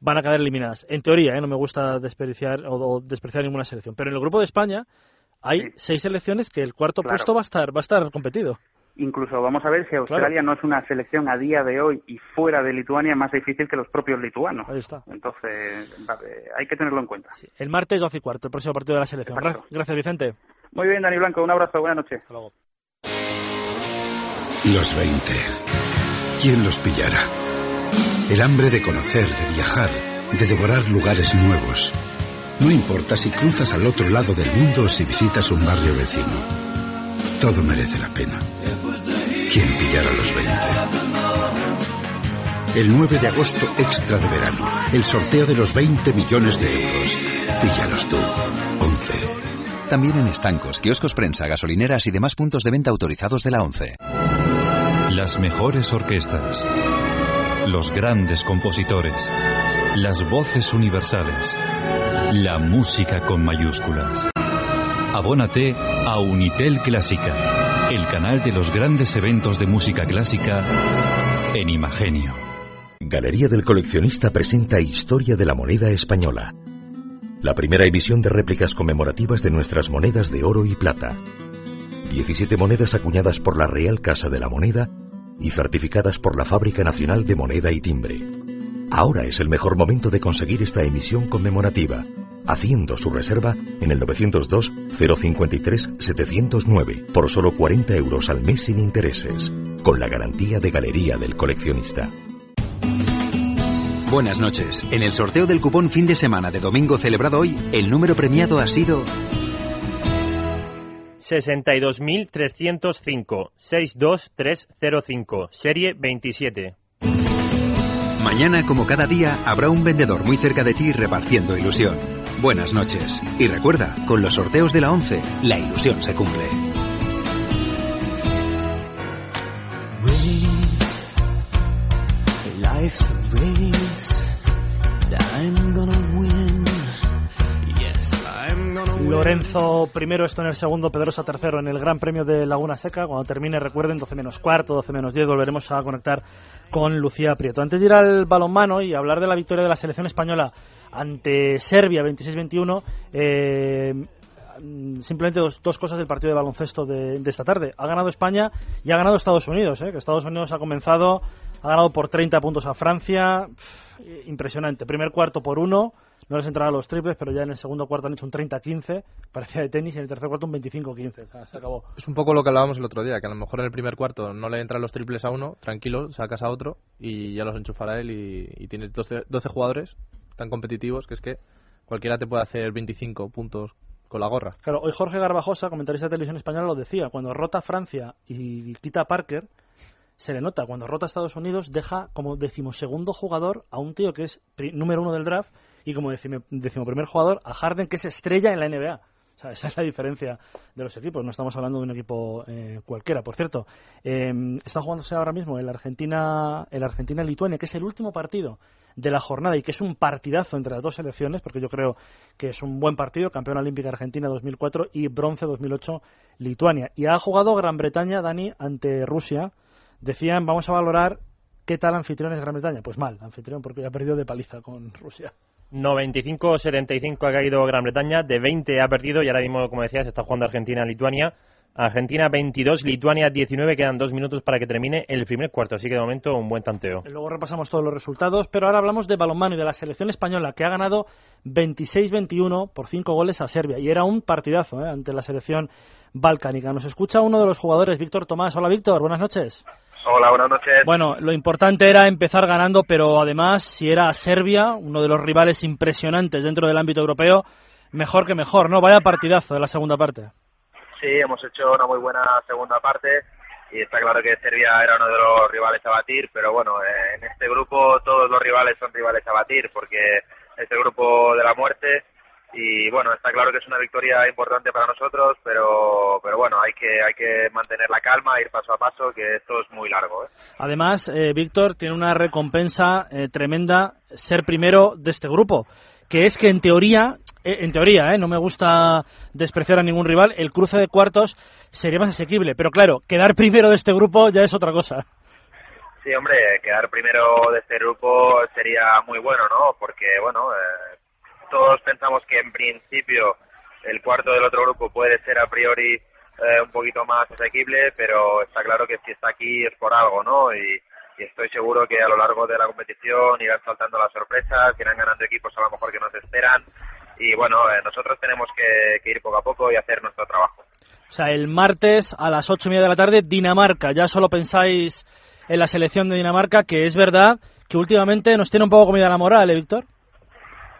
van a quedar eliminadas. En teoría, ¿eh? no me gusta desperdiciar o, despreciar ninguna selección, pero en el grupo de España hay seis selecciones que el cuarto puesto va a estar va a estar competido. Incluso vamos a ver si Australia no es una selección a día de hoy y fuera de Lituania más difícil que los propios lituanos. Ahí está. Entonces, hay que tenerlo en cuenta. El martes 12 y cuarto, el próximo partido de la selección. Gracias, Vicente. Muy bien, Dani Blanco. Un abrazo. Buenas noches. Hasta luego. Los 20. ¿Quién los pillará? El hambre de conocer, de viajar, de devorar lugares nuevos. No importa si cruzas al otro lado del mundo o si visitas un barrio vecino. Todo merece la pena. ¿Quién pillara los 20? El 9 de agosto, extra de verano. El sorteo de los 20 millones de euros. Píllalos tú. 11. También en estancos, kioscos prensa, gasolineras y demás puntos de venta autorizados de la 11. Las mejores orquestas. Los grandes compositores. Las voces universales. La música con mayúsculas. Abónate a Unitel Clásica, el canal de los grandes eventos de música clásica en Imagenio. Galería del Coleccionista presenta Historia de la Moneda Española. La primera emisión de réplicas conmemorativas de nuestras monedas de oro y plata. 17 monedas acuñadas por la Real Casa de la Moneda y certificadas por la Fábrica Nacional de Moneda y Timbre. Ahora es el mejor momento de conseguir esta emisión conmemorativa, haciendo su reserva en el 902 053 709 por solo 40 euros al mes sin intereses, con la garantía de Galería del Coleccionista. Buenas noches. En el sorteo del cupón fin de semana de domingo celebrado hoy, el número premiado ha sido 62.305 62305, serie 27. Mañana, como cada día, habrá un vendedor muy cerca de ti repartiendo ilusión. Buenas noches. Y recuerda, con los sorteos de la 11, la ilusión se cumple. Lorenzo primero, esto en el segundo, Pedrosa tercero en el Gran Premio de Laguna Seca. Cuando termine, recuerden, 12 menos cuarto, 12 menos 10, volveremos a conectar con Lucía Prieto. Antes de ir al balonmano y hablar de la victoria de la selección española ante Serbia 26-21, eh, simplemente dos, dos, cosas del partido de baloncesto de, esta tarde. Ha ganado España y ha ganado Estados Unidos, ¿eh? que Estados Unidos ha comenzado, ha ganado por 30 puntos a Francia. Impresionante. Primer cuarto por uno. No les entraron los triples, pero ya en el segundo cuarto han hecho un 30-15, parecía de tenis, y en el tercer cuarto un 25-15. O sea, se acabó. Es un poco lo que hablábamos el otro día, que a lo mejor en el primer cuarto no le entran los triples a uno, tranquilo, sacas a otro y ya los enchufará él y, y tiene 12, 12 jugadores tan competitivos que es que cualquiera te puede hacer 25 puntos con la gorra. Claro, hoy Jorge Garbajosa, comentarista de televisión española, lo decía. Cuando rota Francia y quita a Parker, se le nota. Cuando rota Estados Unidos, deja como decimosegundo jugador a un tío que es número uno del draft y como decimo, decimoprimer jugador a Harden, que es estrella en la NBA. Esa es la diferencia de los equipos. No estamos hablando de un equipo eh, cualquiera. Por cierto, eh, está jugándose ahora mismo el Argentina, el Argentina-Lituania, que es el último partido de la jornada y que es un partidazo entre las dos selecciones, porque yo creo que es un buen partido, campeona olímpica Argentina 2004 y bronce 2008 Lituania. Y ha jugado Gran Bretaña, Dani, ante Rusia. Decían, vamos a valorar qué tal anfitrión es Gran Bretaña. Pues mal, anfitrión, porque ya ha perdido de paliza con Rusia. 95-75 ha caído Gran Bretaña, de 20 ha perdido y ahora mismo, como decías, está jugando Argentina-Lituania. Argentina 22, Lituania 19, quedan dos minutos para que termine el primer cuarto, así que de momento un buen tanteo. Luego repasamos todos los resultados, pero ahora hablamos de balonmano y de la selección española que ha ganado 26-21 por 5 goles a Serbia y era un partidazo ¿eh? ante la selección balcánica. Nos escucha uno de los jugadores, Víctor Tomás. Hola Víctor, buenas noches. Hola, buenas noches. Bueno, lo importante era empezar ganando, pero además, si era Serbia, uno de los rivales impresionantes dentro del ámbito europeo, mejor que mejor, ¿no? Vaya partidazo de la segunda parte. Sí, hemos hecho una muy buena segunda parte y está claro que Serbia era uno de los rivales a batir, pero bueno, en este grupo todos los rivales son rivales a batir porque es el grupo de la muerte y bueno, está claro que es una victoria importante para nosotros, pero pero bueno, hay que hay que mantener la calma, ir paso a paso, que esto es muy largo. ¿eh? Además, eh, Víctor tiene una recompensa eh, tremenda ser primero de este grupo, que es que en teoría, eh, en teoría, no me gusta despreciar a ningún rival, el cruce de cuartos sería más asequible, pero claro, quedar primero de este grupo ya es otra cosa. Sí, hombre, quedar primero de este grupo sería muy bueno, ¿no? Porque bueno todos pensamos que en principio el cuarto del otro grupo puede ser a priori eh, un poquito más asequible, pero está claro que si está aquí es por algo, ¿no? Y, estoy seguro que a lo largo de la competición irán saltando las sorpresas, irán ganando equipos a lo mejor que nos esperan. Y bueno, eh, nosotros tenemos que, que, ir poco a poco y hacer nuestro trabajo. O sea, el martes a las ocho y media de la tarde, Dinamarca. Ya solo pensáis en la selección de Dinamarca, que es verdad que últimamente nos tiene un poco comida la moral, ¿eh, Víctor?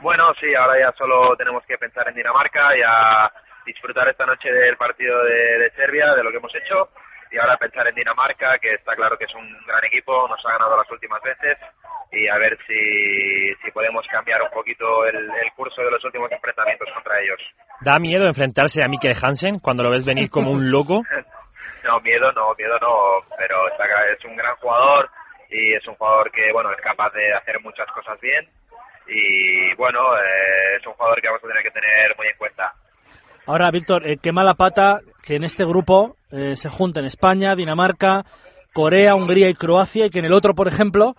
Bueno, sí, ahora ya solo tenemos que pensar en Dinamarca y a disfrutar esta noche del partido de, de, Serbia, de lo que hemos hecho, y ahora pensar en Dinamarca, que está claro que es un gran equipo, nos ha ganado las últimas veces, y a ver si, si podemos cambiar un poquito el, el curso de los últimos enfrentamientos contra ellos. ¿Da miedo enfrentarse a Mikkel Hansen cuando lo ves venir como un loco? no, miedo no, miedo no, pero está, es un gran jugador y es un jugador que, bueno, es capaz de hacer muchas cosas bien y bueno, eh, es un jugador que vamos a tener que tener muy en cuenta. Ahora, Víctor, eh, qué mala pata que en este grupo eh, se junten España, Dinamarca, Corea, Hungría y Croacia y que en el otro, por ejemplo,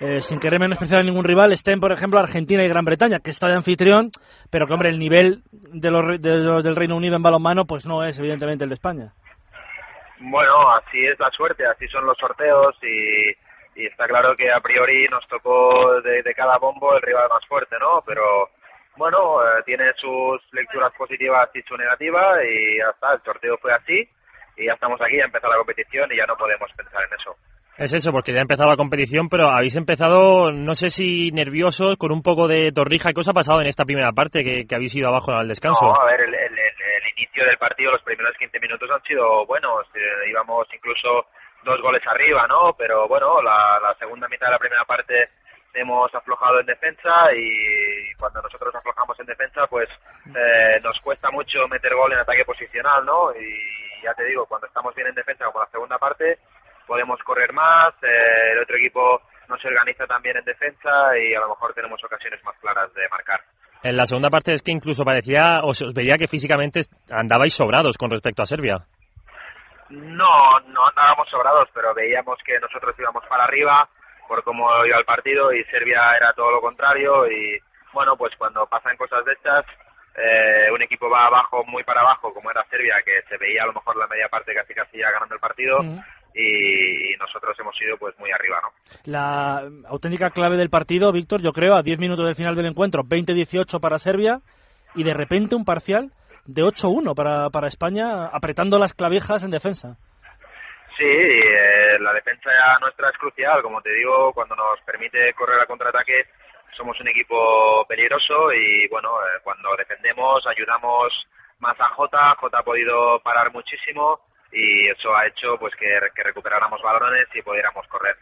eh, sin querer menospreciar a ningún rival, estén, por ejemplo, Argentina y Gran Bretaña, que está de anfitrión, pero que, hombre, el nivel de los, de los del Reino Unido en balonmano, pues no es, evidentemente, el de España. Bueno, así es la suerte, así son los sorteos y, y está claro que a priori nos tocó de, de cada bombo el rival más fuerte, ¿no? Pero bueno, eh, tiene sus lecturas positivas y su negativa y ya está, el sorteo fue así y ya estamos aquí, ya empezó la competición y ya no podemos pensar en eso. Es eso, porque ya ha empezado la competición, pero habéis empezado, no sé si nerviosos, con un poco de torrija. ¿Qué os ha pasado en esta primera parte que, que habéis ido abajo al descanso? No, a ver, el, el, el, el inicio del partido, los primeros 15 minutos han sido buenos. Eh, íbamos incluso dos goles arriba, ¿no? Pero bueno, la, la segunda mitad de la primera parte hemos aflojado en defensa y cuando nosotros aflojamos en defensa, pues eh, nos cuesta mucho meter gol en ataque posicional, ¿no? Y ya te digo, cuando estamos bien en defensa, como la segunda parte, podemos correr más, eh, el otro equipo no se organiza también en defensa y a lo mejor tenemos ocasiones más claras de marcar. En la segunda parte es que incluso parecía, os, os veía que físicamente andabais sobrados con respecto a Serbia. No, no andábamos sobrados, pero veíamos que nosotros íbamos para arriba por cómo iba el partido y Serbia era todo lo contrario y bueno, pues cuando pasan cosas de estas, eh, un equipo va abajo, muy para abajo, como era Serbia, que se veía a lo mejor la media parte casi casi ya ganando el partido, y, y nosotros hemos ido pues muy arriba, ¿no? La auténtica clave del partido, Víctor, yo creo, a 10 minutos del final del encuentro, 20-18 para Serbia y de repente un parcial de 8-1 para, para España, apretando las clavijas en defensa. Sí, eh, la defensa nuestra es crucial, como te digo, cuando nos permite correr a contraataque somos un equipo peligroso y bueno, eh, cuando defendemos ayudamos más a Jota, Jota ha podido parar muchísimo y eso ha hecho pues que, que recuperáramos balones y pudiéramos correr.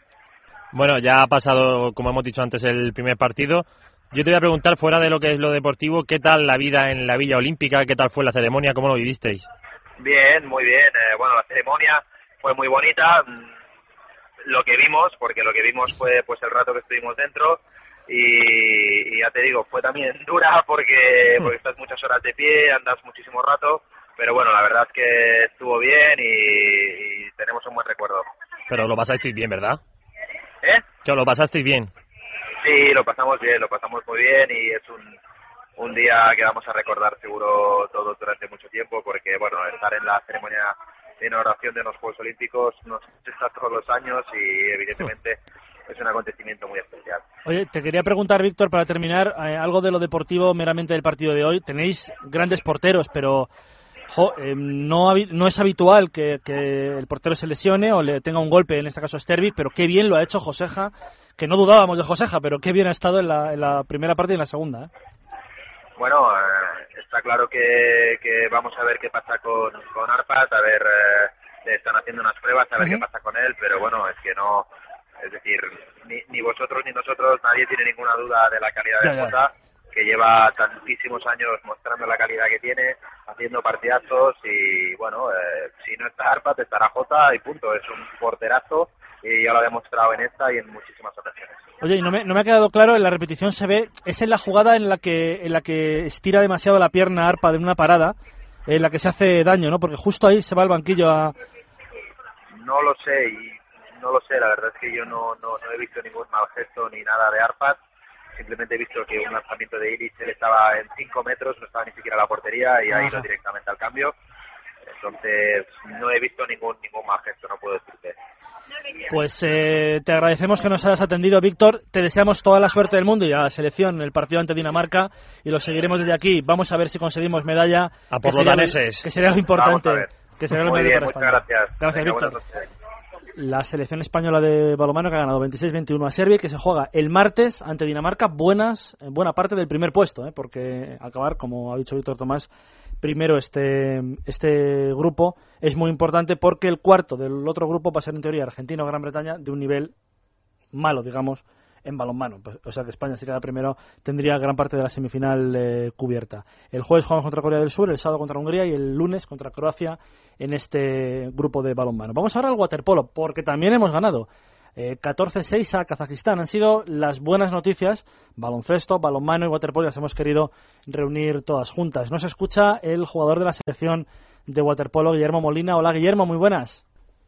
Bueno, ya ha pasado, como hemos dicho antes, el primer partido. Yo te voy a preguntar, fuera de lo que es lo deportivo, ¿qué tal la vida en la Villa Olímpica? ¿Qué tal fue la ceremonia? ¿Cómo lo vivisteis? Bien, muy bien. Eh, bueno, la ceremonia fue muy bonita. Mm, Lo que vimos, porque lo que vimos fue pues el rato que estuvimos dentro y, y ya te digo, fue también dura porque, porque estás muchas horas de pie, andas muchísimo rato, pero bueno, la verdad es que estuvo bien y, y tenemos un buen recuerdo. Pero lo pasasteis bien, ¿verdad? ¿Eh? Que lo pasasteis bien. Sí, lo pasamos bien, lo pasamos muy bien y es un, un día que vamos a recordar seguro todos durante mucho tiempo porque, bueno, estar en la ceremonia de inauguración de los Juegos Olímpicos nos está todos los años y evidentemente es un acontecimiento muy especial. Oye, te quería preguntar, Víctor, para terminar, eh, algo de lo deportivo meramente del partido de hoy. Tenéis grandes porteros, pero jo, eh, no, no es habitual que, que el portero se lesione o le tenga un golpe, en este caso Stervi, pero qué bien lo ha hecho Joseja, que no dudábamos de Joseja, pero qué bien ha estado en la, en la primera parte y en la segunda. ¿eh? Bueno, eh, está claro que, que vamos a ver qué pasa con, con Arpat, a ver, eh, le están haciendo unas pruebas, a ver qué pasa con él, pero bueno, es que no, es decir, ni, ni vosotros ni nosotros, nadie tiene ninguna duda de la calidad de. Jota, que lleva tantísimos años mostrando la calidad que tiene, haciendo partidazos y bueno, eh, si no está Arpat estará Jota y punto, es un porterazo y ya lo ha demostrado en esta y en muchísimas ocasiones. Oye, y no me, no me ha quedado claro, en la repetición se ve, es en la jugada en la que, en la que estira demasiado la pierna Arpa de una parada, en la que se hace daño, ¿no? Porque justo ahí se va al banquillo a... No lo sé y no lo sé, la verdad es que yo no, no, no he visto ningún mal gesto ni nada de Arpad, simplemente he visto que un lanzamiento de Iris él estaba en 5 metros, no estaba ni siquiera en la portería y ha ido directamente al cambio, entonces no he visto ningún ningún mal gesto, no puedo decirte. Pues eh, te agradecemos que nos hayas atendido, Víctor. Te deseamos toda la suerte del mundo y a la selección en el partido ante Dinamarca y lo seguiremos desde aquí. Vamos a ver si conseguimos medalla. A que por los daneses. Que sería lo importante. Que sería lo Muy bien, para muchas gracias. Gracias, Venga, Víctor. La selección española de balonmano que ha ganado 26-21 a Serbia y que se juega el martes ante Dinamarca buenas, en buena parte del primer puesto, ¿eh? porque acabar, como ha dicho Víctor Tomás, primero este, este grupo es muy importante porque el cuarto del otro grupo va a ser en teoría Argentina o Gran Bretaña de un nivel malo, digamos, en balonmano. Pues, O sea que España, si queda primero, tendría gran parte de la semifinal eh, cubierta. El jueves jugamos contra Corea del Sur, el sábado contra Hungría y el lunes contra Croacia en este grupo de balonmano. Vamos ahora al waterpolo, porque también hemos ganado. Eh, 14-6 a Kazajistán. Han sido las buenas noticias. Baloncesto, balonmano y waterpolo las hemos querido reunir todas juntas. Nos escucha el jugador de la selección de waterpolo, Guillermo Molina. Hola, Guillermo, muy buenas.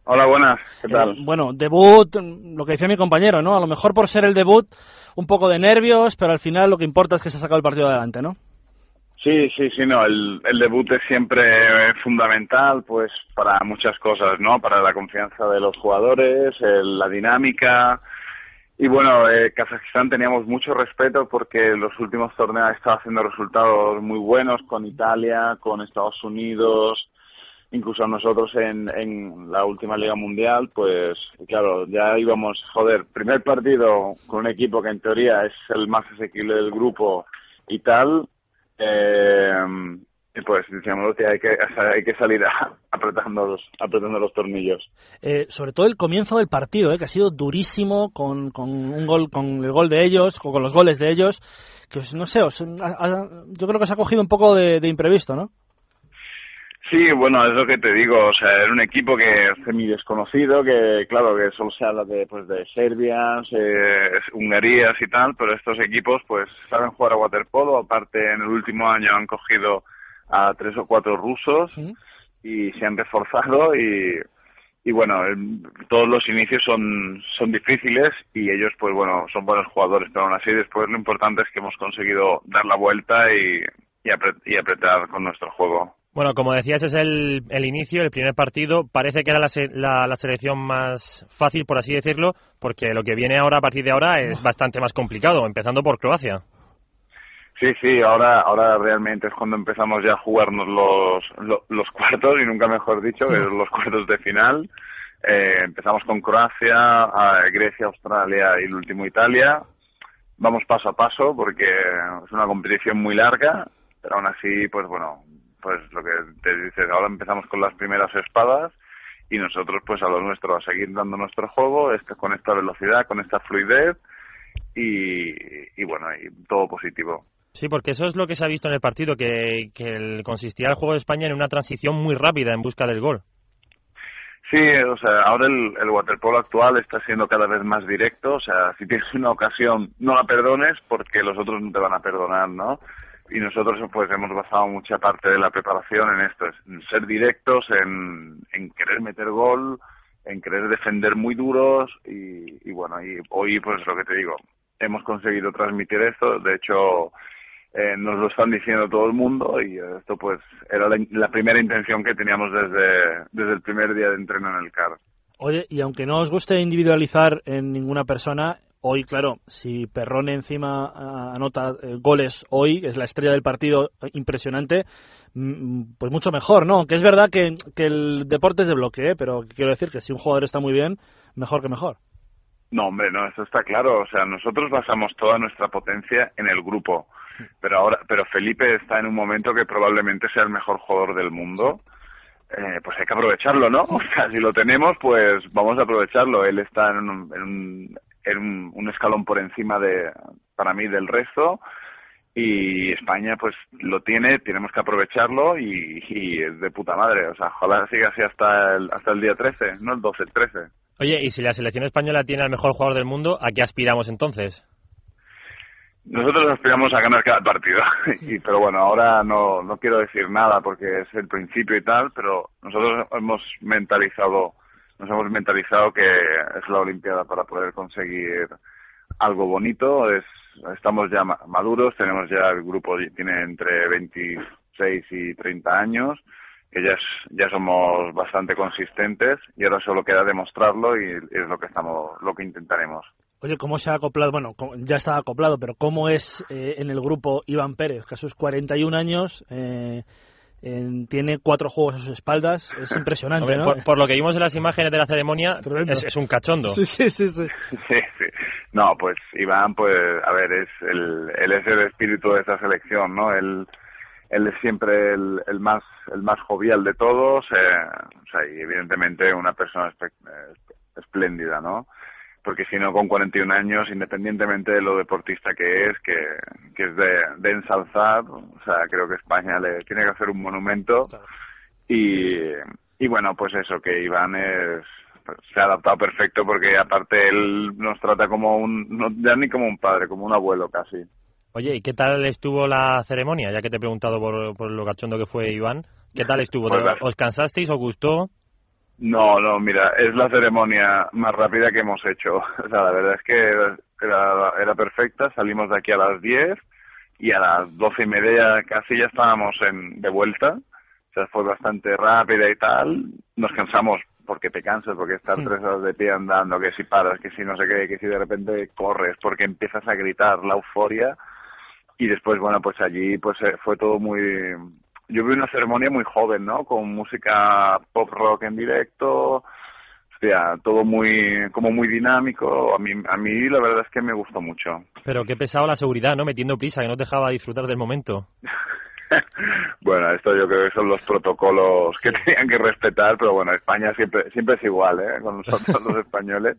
Hola, buenas, ¿qué tal? Eh, bueno, debut, lo que decía mi compañero, ¿no? A lo mejor por ser el debut, un poco de nervios, pero al final lo que importa es que se ha sacado el partido adelante, ¿no? Sí, sí, sí, no, el, el debut es siempre fundamental, pues, para muchas cosas, ¿no? Para la confianza de los jugadores, el- la dinámica, y bueno, eh, Kazajistán teníamos mucho respeto porque los últimos torneos estaba haciendo resultados muy buenos con Italia, con Estados Unidos, incluso nosotros en, en la última Liga Mundial, pues claro, ya íbamos, joder, primer partido con un equipo que en teoría es el más asequible del grupo y tal, eh, pues decíamos, "Hostia, hay que, hay que salir a- apretando, los, apretando los tornillos. Eh, sobre todo el comienzo del partido, eh, que ha sido durísimo con, con un gol, con el gol de ellos, o con los goles de ellos, que no sé, os- ha- yo creo que os ha cogido un poco de imprevisto, ¿no? Sí, bueno, es lo que te digo, o sea, era un equipo que es semi desconocido, que claro, que solo se habla de, pues, de serbias, eh, hungarías y tal, pero estos equipos pues saben jugar a waterpolo, aparte en el último año han cogido a tres o cuatro rusos y se han reforzado y, y bueno, el- todos los inicios son, son difíciles y ellos pues bueno, son buenos jugadores, pero aún así después lo importante es que hemos conseguido dar la vuelta y, y, apre- y apretar con nuestro juego. Bueno, como decías, es el, el inicio, el primer partido. Parece que era la, se- la, la selección más fácil, por así decirlo, porque lo que viene ahora, a partir de ahora, es bastante más complicado, empezando por Croacia. Sí, sí, ahora, ahora realmente es cuando empezamos ya a jugarnos los, lo- los, cuartos, y nunca mejor dicho, que los cuartos de final. Eh, empezamos con Croacia, Grecia, Australia y el último Italia. Vamos paso a paso porque es una competición muy larga, pero aún así, pues bueno, pues lo que te dices, ahora empezamos con las primeras espadas y nosotros pues a lo nuestro, a seguir dando nuestro juego, este, con esta velocidad, con esta fluidez y, y bueno, y todo positivo. Sí, porque eso es lo que se ha visto en el partido, que, que el- consistía el juego de España en una transición muy rápida en busca del gol. Sí, o sea, ahora el, el waterpolo actual está siendo cada vez más directo, o sea, si tienes una ocasión, no la perdones porque los otros no te van a perdonar, ¿no? Y nosotros pues hemos basado mucha parte de la preparación en esto, es en ser directos, en, en querer meter gol, en querer defender muy duros y, bueno, y hoy pues lo que te digo, hemos conseguido transmitir esto, de hecho eh, nos lo están diciendo todo el mundo y esto pues era la, la primera intención que teníamos desde, desde el primer día de entreno en el CAR. Oye, y aunque no os guste individualizar en ninguna persona, hoy, claro, si Perrone encima ah, anota eh, goles hoy, es la estrella del partido eh, impresionante, mm, pues mucho mejor, ¿no? Aunque es verdad que, que el deporte es de bloque, ¿eh? pero quiero decir que si un jugador está muy bien, mejor que mejor. No, hombre, no, eso está claro. O sea, nosotros basamos toda nuestra potencia en el grupo. Pero ahora, pero Felipe está en un momento que probablemente sea el mejor jugador del mundo. Eh, pues hay que aprovecharlo, ¿no? O sea, si lo tenemos, pues vamos a aprovecharlo. Él está en un, en un, en un, un escalón por encima de, para mí, del resto. Y España, pues lo tiene, tenemos que aprovecharlo y, y es de puta madre. O sea, ojalá siga así hasta el, hasta el día 13, no el 12, el 13. Oye, y si la selección española tiene al mejor jugador del mundo, ¿a qué aspiramos entonces? Nosotros aspiramos a ganar cada partido, y, pero bueno, ahora no, no quiero decir nada porque es el principio y tal, pero nosotros hemos mentalizado, nos hemos mentalizado que es la Olimpiada para poder conseguir algo bonito, es, estamos ya ma- maduros, tenemos ya el grupo tiene entre 26 y 30 años, que ya, es- ya somos bastante consistentes y ahora solo queda demostrarlo y es lo que estamos, lo que intentaremos. Oye, ¿cómo se ha acoplado? Bueno, co- ya está acoplado, pero ¿cómo es eh, en el grupo Iván Pérez? Que a sus 41 años eh, en- tiene cuatro juegos a sus espaldas. Es impresionante, Hombre, ¿no? por, por lo que vimos en las imágenes de la ceremonia, es, es un cachondo. Sí, sí, sí, sí. Sí, sí. No, pues Iván, pues, a ver, es el, él es el espíritu de esta selección, ¿no? Él, él es siempre el, el más el más jovial de todos, eh, o sea, y evidentemente una persona espe- eh, espléndida, ¿no? Porque si no, con 41 años, independientemente de lo deportista que es, que, que es de, de ensalzar, o sea, creo que España le tiene que hacer un monumento. Y, y bueno, pues eso, que Iván es, pues, se ha adaptado perfecto porque aparte él nos trata como un, no, ya ni como un padre, como un abuelo casi. Oye, ¿y qué tal estuvo la ceremonia? Ya que te he preguntado por, por lo cachondo que fue Iván. ¿Qué tal estuvo? Pues ¿Os cansasteis? ¿Os gustó? No, no, mira, es la ceremonia más rápida que hemos hecho. O sea, la verdad es que era, era perfecta. Salimos de aquí a las 10 y a las doce y media casi ya estábamos en, de vuelta. O sea, fue bastante rápida y tal. Nos cansamos porque te cansas, porque estar tres horas de pie andando, que si paras, que si no sé qué, que si de repente corres, porque empiezas a gritar la euforia. Y después, bueno, pues allí pues eh, fue todo muy, yo vi una ceremonia muy joven, ¿no? Con música pop rock en directo, o sea, todo muy, como muy dinámico. A mí, a mí la verdad es que me gustó mucho. Pero qué pesado la seguridad, ¿no? Metiendo prisa, que no te dejaba disfrutar del momento. bueno, esto yo creo que son los protocolos que tenían que respetar, pero bueno, España siempre, siempre es igual, ¿eh? Con nosotros los españoles.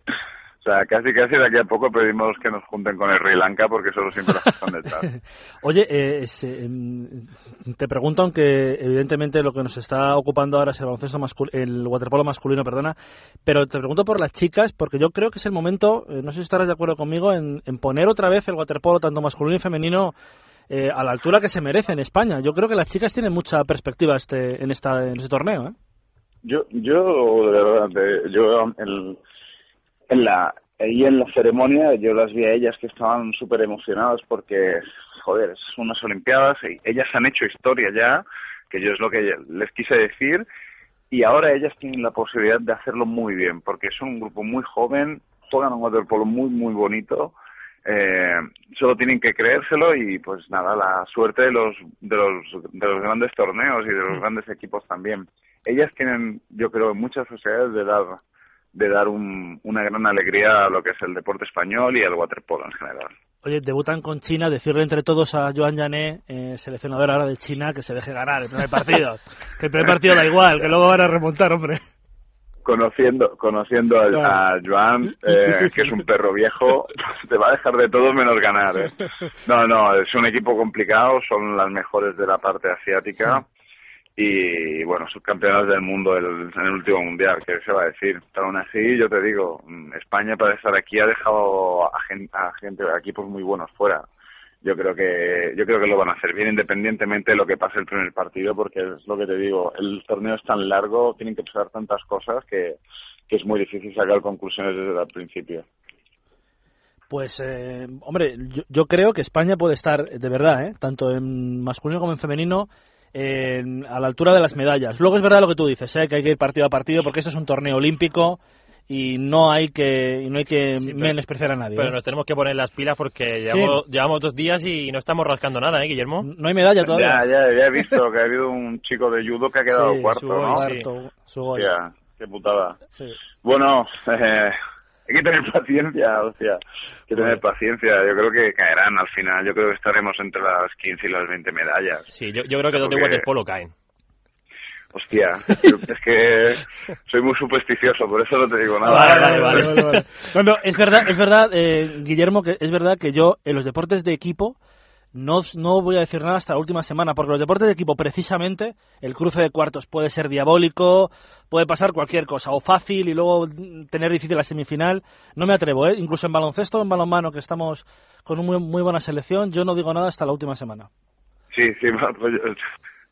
O sea, casi casi de aquí a poco pedimos que nos junten con el Sri Lanka porque solo siempre las están detrás. Oye, eh, em, te pregunto, aunque evidentemente lo que nos está ocupando ahora es el baloncesto el waterpolo masculino, perdona, pero te pregunto por las chicas porque yo creo que es el momento, eh, no sé si estarás de acuerdo conmigo, en, poner otra vez el waterpolo tanto masculino y femenino eh, a la altura que se merece en España. Yo creo que las chicas tienen mucha perspectiva este, en, esta, en este torneo. ¿eh? Yo, yo, de verdad, yo el en la y en la ceremonia yo las vi a ellas que estaban súper emocionadas porque, joder, son unas Olimpiadas y ellas han hecho historia ya, que yo es lo que les quise decir, y ahora ellas tienen la posibilidad de hacerlo muy bien, porque son un grupo muy joven, juegan un waterpolo muy, muy bonito, eh, solo tienen que creérselo y pues nada, la suerte de los, de los, de los grandes torneos y de los grandes equipos también. Ellas tienen, yo creo, muchas posibilidades de dar de dar una gran alegría a lo que es el deporte español y el waterpolo en general. Oye, debutan con China, decirle entre todos a Joan Jané, eh, seleccionador ahora de China, que se deje ganar el primer partido. que el primer partido da igual, que luego van a remontar, hombre. Conociendo, conociendo a, Joan, eh, que es un perro viejo, te va a dejar de todo menos ganar. ¿eh? No, no, es un equipo complicado, son las mejores de la parte asiática y bueno, subcampeones del mundo en el último mundial, que se va a decir. Pero aún así, yo te digo, mm, España para estar aquí ha dejado a gente, a gente, a equipos muy buenos fuera. Yo creo que yo creo que lo van a hacer bien independientemente de lo que pase el primer partido, porque es lo que te digo, el torneo es tan largo, tienen que pasar tantas cosas que, que es muy difícil sacar conclusiones desde el principio. Pues, eh, hombre, yo, yo, creo que España puede estar, de verdad, ¿eh? tanto en masculino como en femenino, a la altura de las medallas. Luego es verdad lo que tú dices, ¿eh? que hay que ir partido a partido porque eso es un torneo olímpico y no hay que y no hay que menospreciar a nadie. Pero ¿eh? nos tenemos que poner las pilas porque llevamos, llevamos dos días y no estamos rascando nada, ¿eh, Guillermo? No hay medalla todavía. Ya, ya, he visto que ha habido un chico de judo que ha quedado cuarto, ¿no? Cuarto, su qué putada. Bueno, eh, hay que tener paciencia, o sea, hay que tener paciencia. Yo creo que caerán al final. Yo creo que estaremos entre las 15 y las 20 medallas. Sí, yo, yo creo que dos de polo caen. Hostia, es que soy muy supersticioso, por eso no te digo nada. Vale, vale, vale, no, es verdad, es verdad, eh, Guillermo, que es verdad que yo en los deportes de equipo no, no voy a decir nada hasta la última semana, porque los deportes de equipo, precisamente, el cruce de cuartos puede ser diabólico, puede pasar cualquier cosa, o fácil y luego tener difícil la semifinal. No me atrevo, ¿eh? Incluso en baloncesto, en balonmano, que estamos con una muy, muy buena selección, yo no digo nada hasta la última semana. Sí, sí, pues,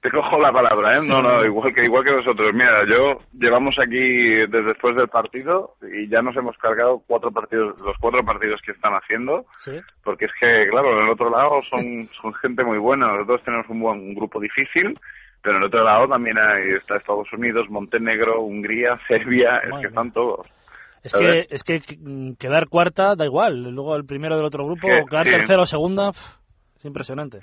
te cojo la palabra, ¿eh? No, no, igual que igual que nosotros. Mira, yo llevamos aquí desde después del partido y ya nos hemos cargado cuatro partidos, los cuatro partidos que están haciendo, ¿Sí? porque es que, claro, en el otro lado son, son gente muy buena. Nosotros tenemos un buen grupo difícil, pero en el otro lado también hay, está Estados Unidos, Montenegro, Hungría, Serbia, es que están todos. Es que, es que quedar cuarta da igual, luego el primero del otro grupo, quedar tercero o segunda, es impresionante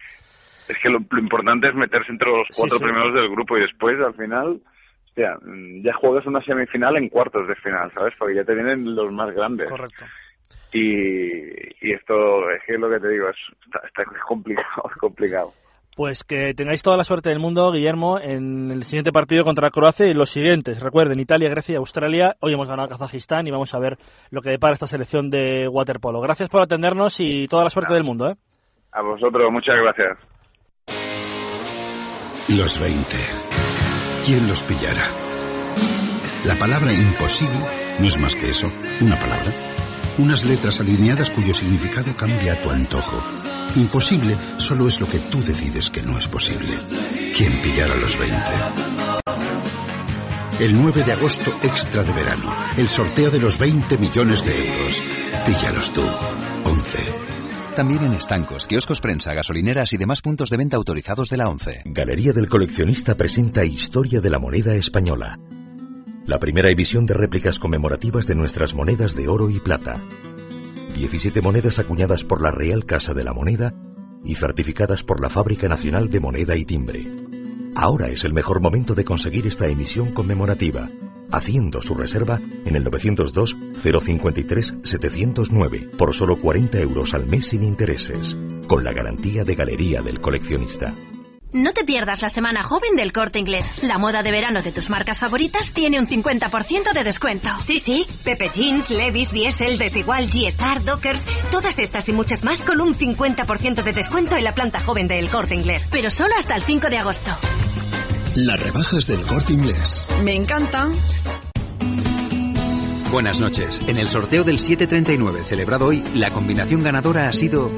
es que lo, importante es meterse entre los cuatro primeros del grupo y después, al final, hostia, ya juegas una semifinal en cuartos de final, ¿sabes? Porque ya te vienen los más grandes. Correcto. Y, y esto, es que lo que te digo, es, está, complicado, complicado. Pues que tengáis toda la suerte del mundo, Guillermo, en el siguiente partido contra Croacia y los siguientes. Recuerden, Italia, Grecia y Australia. Hoy hemos ganado a Kazajistán y vamos a ver lo que depara esta selección de waterpolo. Gracias por atendernos y toda la suerte del mundo. ¿eh? A vosotros, muchas gracias. Los 20. ¿Quién los pillara? La palabra imposible no es más que eso, una palabra. Unas letras alineadas cuyo significado cambia a tu antojo. Imposible solo es lo que tú decides que no es posible. ¿Quién pillara los 20? El 9 de agosto, extra de verano. El sorteo de los 20 millones de euros. Píllalos tú. 11. También en estancos, kioscos prensa, gasolineras y demás puntos de venta autorizados de la ONCE. Galería del Coleccionista presenta Historia de la Moneda Española. La primera emisión de réplicas conmemorativas de nuestras monedas de oro y plata. 17 monedas acuñadas por la Real Casa de la Moneda y certificadas por la Fábrica Nacional de Moneda y Timbre. Ahora es el mejor momento de conseguir esta emisión conmemorativa, haciendo su reserva en el 902 053 709 por solo 40 euros al mes sin intereses, con la garantía de Galería del Coleccionista. No te pierdas la semana joven del corte inglés. La moda de verano de tus marcas favoritas tiene un 50% de descuento. Sí, sí. Pepe Jeans, Levis, Diesel, Desigual, G-Star, Dockers. Todas estas y muchas más con un 50% de descuento en la planta joven del corte inglés. Pero solo hasta el 5 de agosto. Las rebajas del corte inglés. Me encantan. Buenas noches. En el sorteo del 739 celebrado hoy, la combinación ganadora ha sido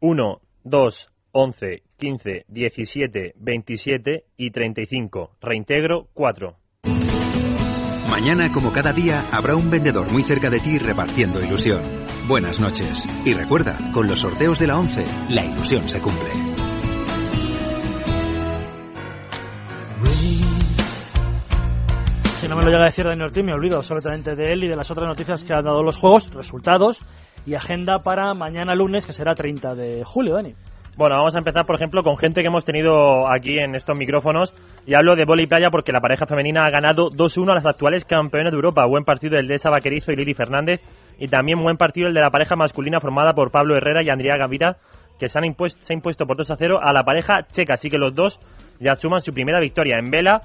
1, 2, 11, 15, 17, 27 y 35. Reintegro 4. Mañana, como cada día, habrá un vendedor muy cerca de ti repartiendo ilusión. Buenas noches. Y recuerda, con los sorteos de la 11, la ilusión se cumple. Si no me lo llega a decir Daniel Ortiz, me olvido absolutamente de él y de las otras noticias que han dado los juegos, resultados y agenda para mañana lunes, que será 30 de julio, Dani. Bueno, vamos a empezar, por ejemplo, con gente que hemos tenido aquí en estos micrófonos. Y hablo de Boli Playa porque la pareja femenina ha ganado 2-1 a las actuales campeones de Europa. Buen partido el de Esa Vaquerizo y Lili Fernández. Y también buen partido el de la pareja masculina formada por Pablo Herrera y Andrea Gavira, que se han impuesto, se ha impuesto por 2-0 a la pareja checa. Así que los dos ya suman su primera victoria. En vela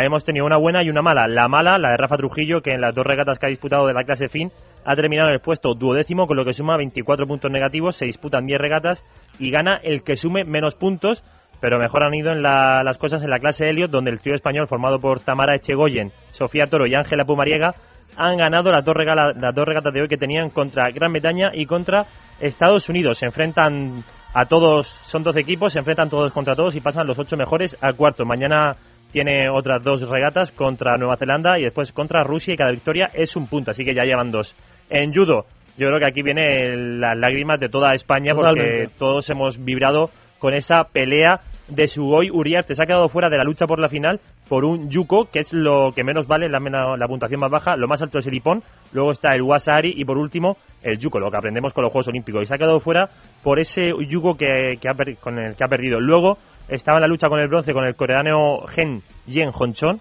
hemos tenido una buena y una mala. La mala, la de Rafa Trujillo, que en las dos regatas que ha disputado de la clase fin ha terminado en el puesto duodécimo, con lo que suma 24 puntos negativos, se disputan 10 regatas y gana el que sume menos puntos, pero mejor han ido en las cosas en la clase Elliot, donde el trío español formado por Tamara Echegoyen, Sofía Toro y Ángela Pumariega han ganado las dos, las dos regatas de hoy que tenían contra Gran Bretaña y contra Estados Unidos. Se enfrentan a todos, son 12 equipos, se enfrentan todos contra todos y pasan los ocho mejores al cuarto. Mañana tiene otras dos regatas contra Nueva Zelanda y después contra Rusia y cada victoria es un punto, así que ya llevan dos. En judo, yo creo que aquí viene las lágrimas de toda España porque todos hemos vibrado con esa pelea de Sugoi Uriarte. Se ha quedado fuera de la lucha por la final por un yuko, que es lo que menos vale, la, la puntuación más baja. Lo más alto es el ipón, luego está el wasari y por último el yuko, lo que aprendemos con los Juegos Olímpicos. Y se ha quedado fuera por ese yuko que, con el que ha perdido. Luego estaba en la lucha con el bronce con el coreano Gen Yen Honchon.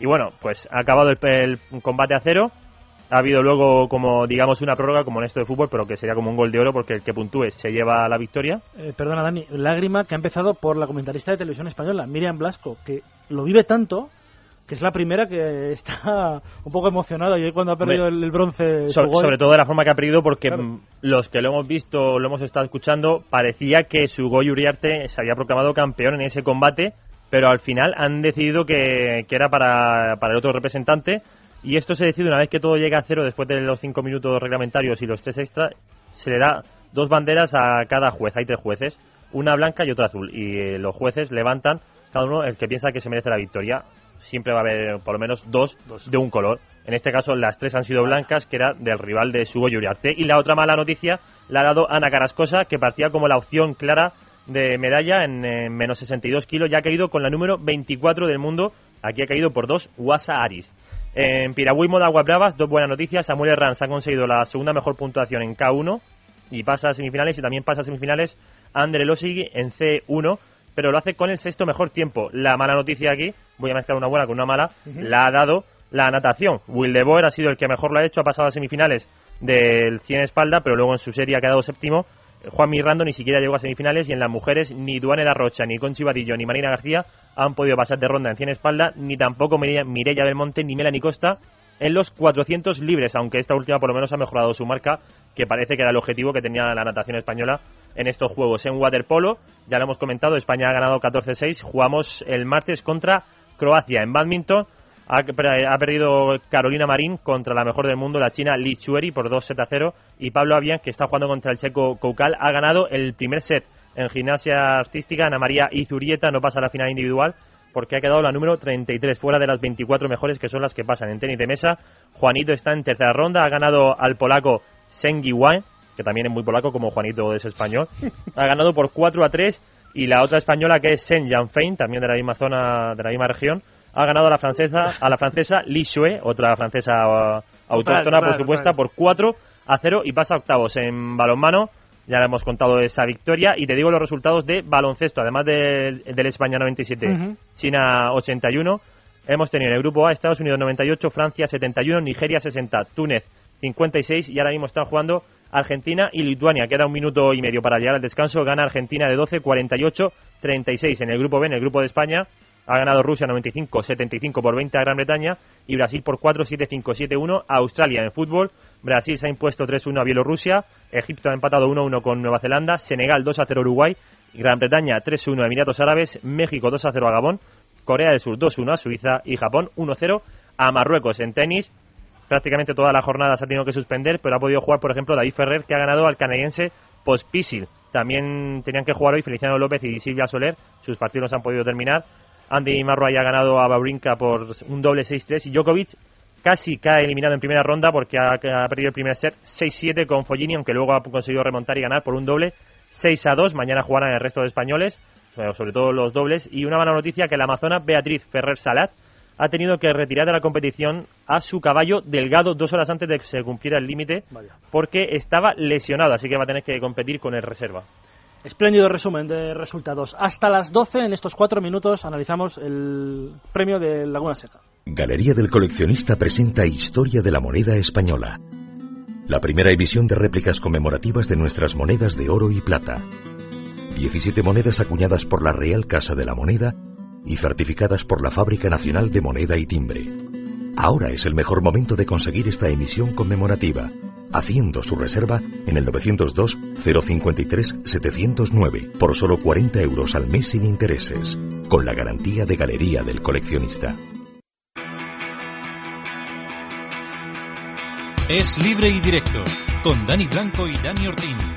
Y bueno, pues ha acabado el combate a cero ha habido luego como, digamos, una prórroga como en esto de fútbol, pero que sería como un gol de oro porque el que puntúe se lleva la victoria. Eh, perdona, Dani, lágrima que ha empezado por la comentarista de televisión española, Miriam Blasco, que lo vive tanto que es la primera que está un poco emocionada y hoy cuando ha perdido el, bronce sobre, todo de la forma que ha perdido porque los que lo hemos visto lo hemos estado escuchando parecía que Sugoi Uriarte se había proclamado campeón en ese combate pero al final han decidido que, que era para, para el otro representante y esto se decide una vez que todo llega a cero después de los cinco minutos reglamentarios y los tres extra, se le da dos banderas a cada juez. Hay tres jueces, una blanca y otra azul. Y eh, los jueces levantan cada uno el que piensa que se merece la victoria. Siempre va a haber por lo menos dos, de un color. En este caso, las tres han sido blancas, que era del rival de Sugo Yuriarte. Y la otra mala noticia la ha dado Ana Carascosa, que partía como la opción clara de medalla en, menos 62 kilos. Ya ha caído con la número 24 del mundo. Aquí ha caído por dos Wasa Aris. En Piragüismo de Aguas Bravas, dos buenas noticias. Samuel Herranz ha conseguido la segunda mejor puntuación en K1 y pasa a semifinales. Y también pasa a semifinales Andre Losig en C1, pero lo hace con el sexto mejor tiempo. La mala noticia aquí, voy a mezclar una buena con una mala, la ha dado la natación. Will de Boer ha sido el que mejor lo ha hecho, ha pasado a semifinales del 100 espalda, pero luego en su serie ha quedado séptimo Juan Mirrando ni siquiera llegó a semifinales y en las mujeres ni Duane La Rocha, ni Conchi Vadillo, ni Marina García han podido pasar de ronda en 100 espalda, ni tampoco Mireia Belmonte ni Melanie Costa en los 400 libres, aunque esta última por lo menos ha mejorado su marca, que parece que era el objetivo que tenía la natación española en estos juegos. En waterpolo, ya lo hemos comentado, España ha ganado 14-6, jugamos el martes contra Croacia. En badminton, ha, perdido Carolina Marín contra la mejor del mundo, la china Li Chueri, por 2 a 0. Y Pablo Avian, que está jugando contra el checo Koukal, ha ganado el primer set. En gimnasia artística, Ana María Izurieta no pasa a la final individual. porque ha quedado la número 33, fuera de las 24 mejores que son las que pasan en tenis de mesa. Juanito está en tercera ronda, ha ganado al polaco Sengi Wang, que también es muy polaco como Juanito es español. ha ganado por 4 a 3 y la otra española que es Sen Janfein, también de la misma zona, de la misma región, ha ganado a la francesa, a la francesa Li Shue, otra francesa uh, autóctona por supuesto, por 4 a 0 y pasa a octavos en balonmano. Ya le hemos contado esa victoria y te digo los resultados de baloncesto, además del, del España 97, China 81. Hemos tenido en el grupo A Estados Unidos 98, Francia 71, Nigeria 60, Túnez 56 y ahora mismo están jugando Argentina y Lituania. Queda un minuto y medio para llegar al descanso. Gana Argentina de 12, 48, 36 en el grupo B, en el grupo de España. Ha ganado Rusia 95, 75 por 20 a Gran Bretaña y Brasil por 4, 7, 5, 7, 1 a Australia en fútbol. Brasil se ha impuesto 3-1 a Bielorrusia. Egipto ha empatado 1-1 con Nueva Zelanda. Senegal 2-0 a Uruguay. Gran Bretaña 3-1 a Emiratos Árabes. México 2-0 a Gabón. Corea del Sur 2-1 a Suiza y Japón 1-0 a Marruecos en tenis prácticamente toda la jornada se ha tenido que suspender, pero ha podido jugar, por ejemplo, David Ferrer, que ha ganado al canadiense Pospisil. También tenían que jugar hoy Feliciano López y Silvia Soler, sus partidos han podido terminar. Andy Marroy ha ganado a Babrinka por un doble 6-3 y Djokovic casi cae eliminado en primera ronda porque ha, perdido el primer set 6-7 con Follini, aunque luego ha conseguido remontar y ganar por un doble 6-2. Mañana jugarán el resto de españoles, sobre todo los dobles. Y una mala noticia que la amazona Beatriz Ferrer Salat ha tenido que retirar de la competición a su caballo delgado dos horas antes de que se cumpliera el límite porque estaba lesionado, así que va a tener que competir con el reserva. Espléndido resumen de resultados. Hasta las 12, en estos cuatro minutos, analizamos el premio de Laguna Seca. Galería del Coleccionista presenta Historia de la Moneda Española. La primera emisión de réplicas conmemorativas de nuestras monedas de oro y plata. 17 monedas acuñadas por la Real Casa de la Moneda y certificadas por la Fábrica Nacional de Moneda y Timbre. Ahora es el mejor momento de conseguir esta emisión conmemorativa, haciendo su reserva en el 902-053-709 por solo 40 euros al mes sin intereses, con la garantía de galería del coleccionista. Es libre y directo, con Dani Blanco y Dani Ortín.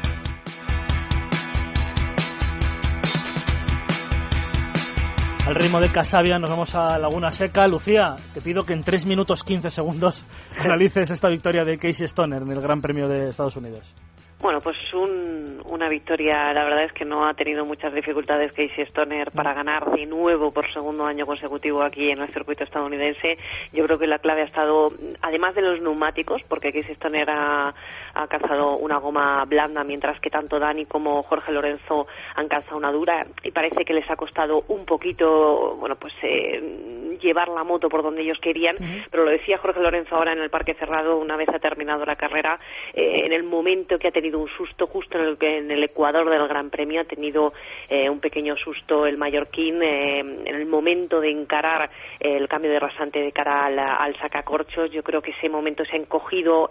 Al ritmo de Casabia nos vamos a Laguna Seca. Lucía, te pido que en 3 minutos 15 segundos analices esta victoria de Casey Stoner en el Gran Premio de Estados Unidos. Bueno, pues una victoria, la verdad es que no ha tenido muchas dificultades Casey Stoner para ganar de nuevo por segundo año consecutivo aquí en el circuito estadounidense. Yo creo que la clave ha estado, además de los neumáticos, porque Casey Stoner ha, ha cazado una goma blanda, mientras que tanto Dani como Jorge Lorenzo han calzado una dura y parece que les ha costado un poquito, bueno, pues eh, llevar la moto por donde ellos querían, pero lo decía Jorge Lorenzo ahora en el parque cerrado, una vez ha terminado la carrera, eh, en el momento que ha tenido un susto justo en el, en el Ecuador del Gran Premio, ha tenido eh, un pequeño susto el mallorquín en el momento de encarar el cambio de rasante de cara al, al sacacorchos, yo creo que ese momento se ha encogido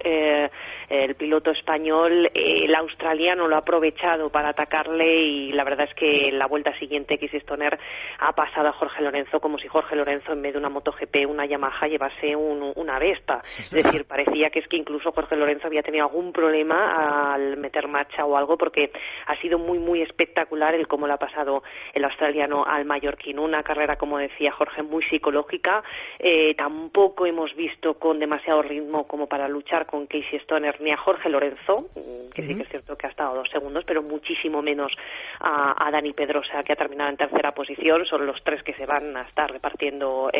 el piloto español, eh, el australiano lo ha aprovechado para atacarle y la verdad es que en la vuelta siguiente X Stoner ha pasado a Jorge Lorenzo como si Jorge Lorenzo en vez de una MotoGP, una Yamaha, llevase una Vespa. Es decir, parecía que es que incluso Jorge Lorenzo había tenido algún problema al meter marcha o algo porque ha sido muy, muy espectacular el cómo le ha pasado el australiano al mallorquín. Una carrera, como decía Jorge, muy psicológica. Eh, tampoco hemos visto con demasiado ritmo como para luchar con Casey Stoner ni a Jorge Lorenzo, que sí que es cierto que ha estado dos segundos, pero muchísimo menos a, Dani Pedrosa, que ha terminado en tercera posición. Son los tres que se van a estar repartiendo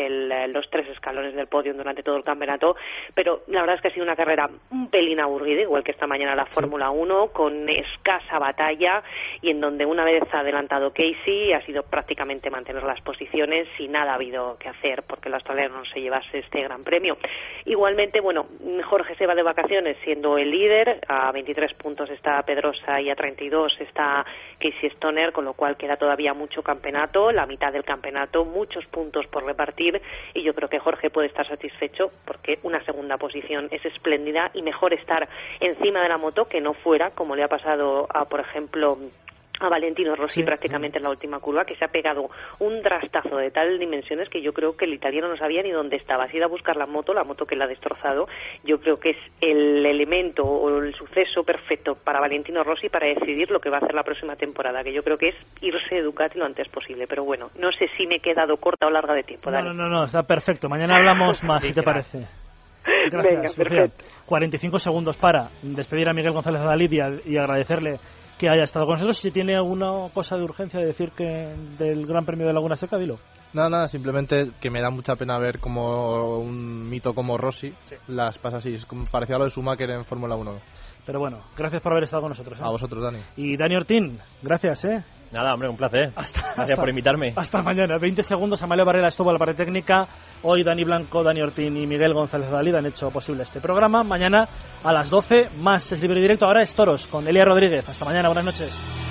los tres escalones del podio durante todo el campeonato. Pero la verdad es que ha sido una carrera un pelín aburrida, igual que esta mañana la Fórmula 1, con escasa batalla y en donde una vez adelantado Casey ha sido prácticamente mantener las posiciones y nada ha habido que hacer porque el australiano no se llevase este gran premio. Igualmente, bueno, Jorge se va de vacaciones siendo el líder a 23 puntos está Pedrosa y a 32 está Casey Stoner, con lo cual queda todavía mucho campeonato, la mitad del campeonato, muchos puntos por repartir y yo creo que Jorge puede estar satisfecho porque una segunda posición es espléndida y mejor estar encima de la moto que no fuera, como le ha pasado a, por ejemplo, a Valentino Rossi prácticamente en la última curva, que se ha pegado un trastazo de tal dimensiones que yo creo que el italiano no sabía ni dónde estaba. Si ido a buscar la moto, la moto que la ha destrozado, yo creo que es el elemento o el suceso perfecto para Valentino Rossi para decidir lo que va a hacer la próxima temporada, que yo creo que es irse de Ducati lo antes posible. Pero bueno, no sé si me he quedado corta o larga de tiempo. No, no, no, no, está perfecto. Mañana hablamos más, si te parece. Gracias, Venga, perfecto. 45 segundos para despedir a Miguel González Adalid y, y agradecerle que haya estado con nosotros. Si tiene alguna cosa de urgencia de decir que del Gran Premio de Laguna Seca, dilo. Nada, nada, simplemente que me da mucha pena ver como un mito como Rossi las pasa así. Es como parecido a lo de Schumacher en Fórmula 1. Pero bueno, gracias por haber estado con nosotros. ¿eh? A vosotros, Dani. Y Dani Ortín, gracias, ¿eh? Nada, hombre, un placer. Gracias Gracias por invitarme. Hasta mañana. 20 segundos. Amalio Barrera estuvo a la parte técnica. Hoy Dani Blanco, Dani Ortín y Miguel González Dalid han hecho posible este programa. Mañana a las 12, más es libre y directo. Ahora es Toros con Elia Rodríguez. Hasta mañana. Buenas noches.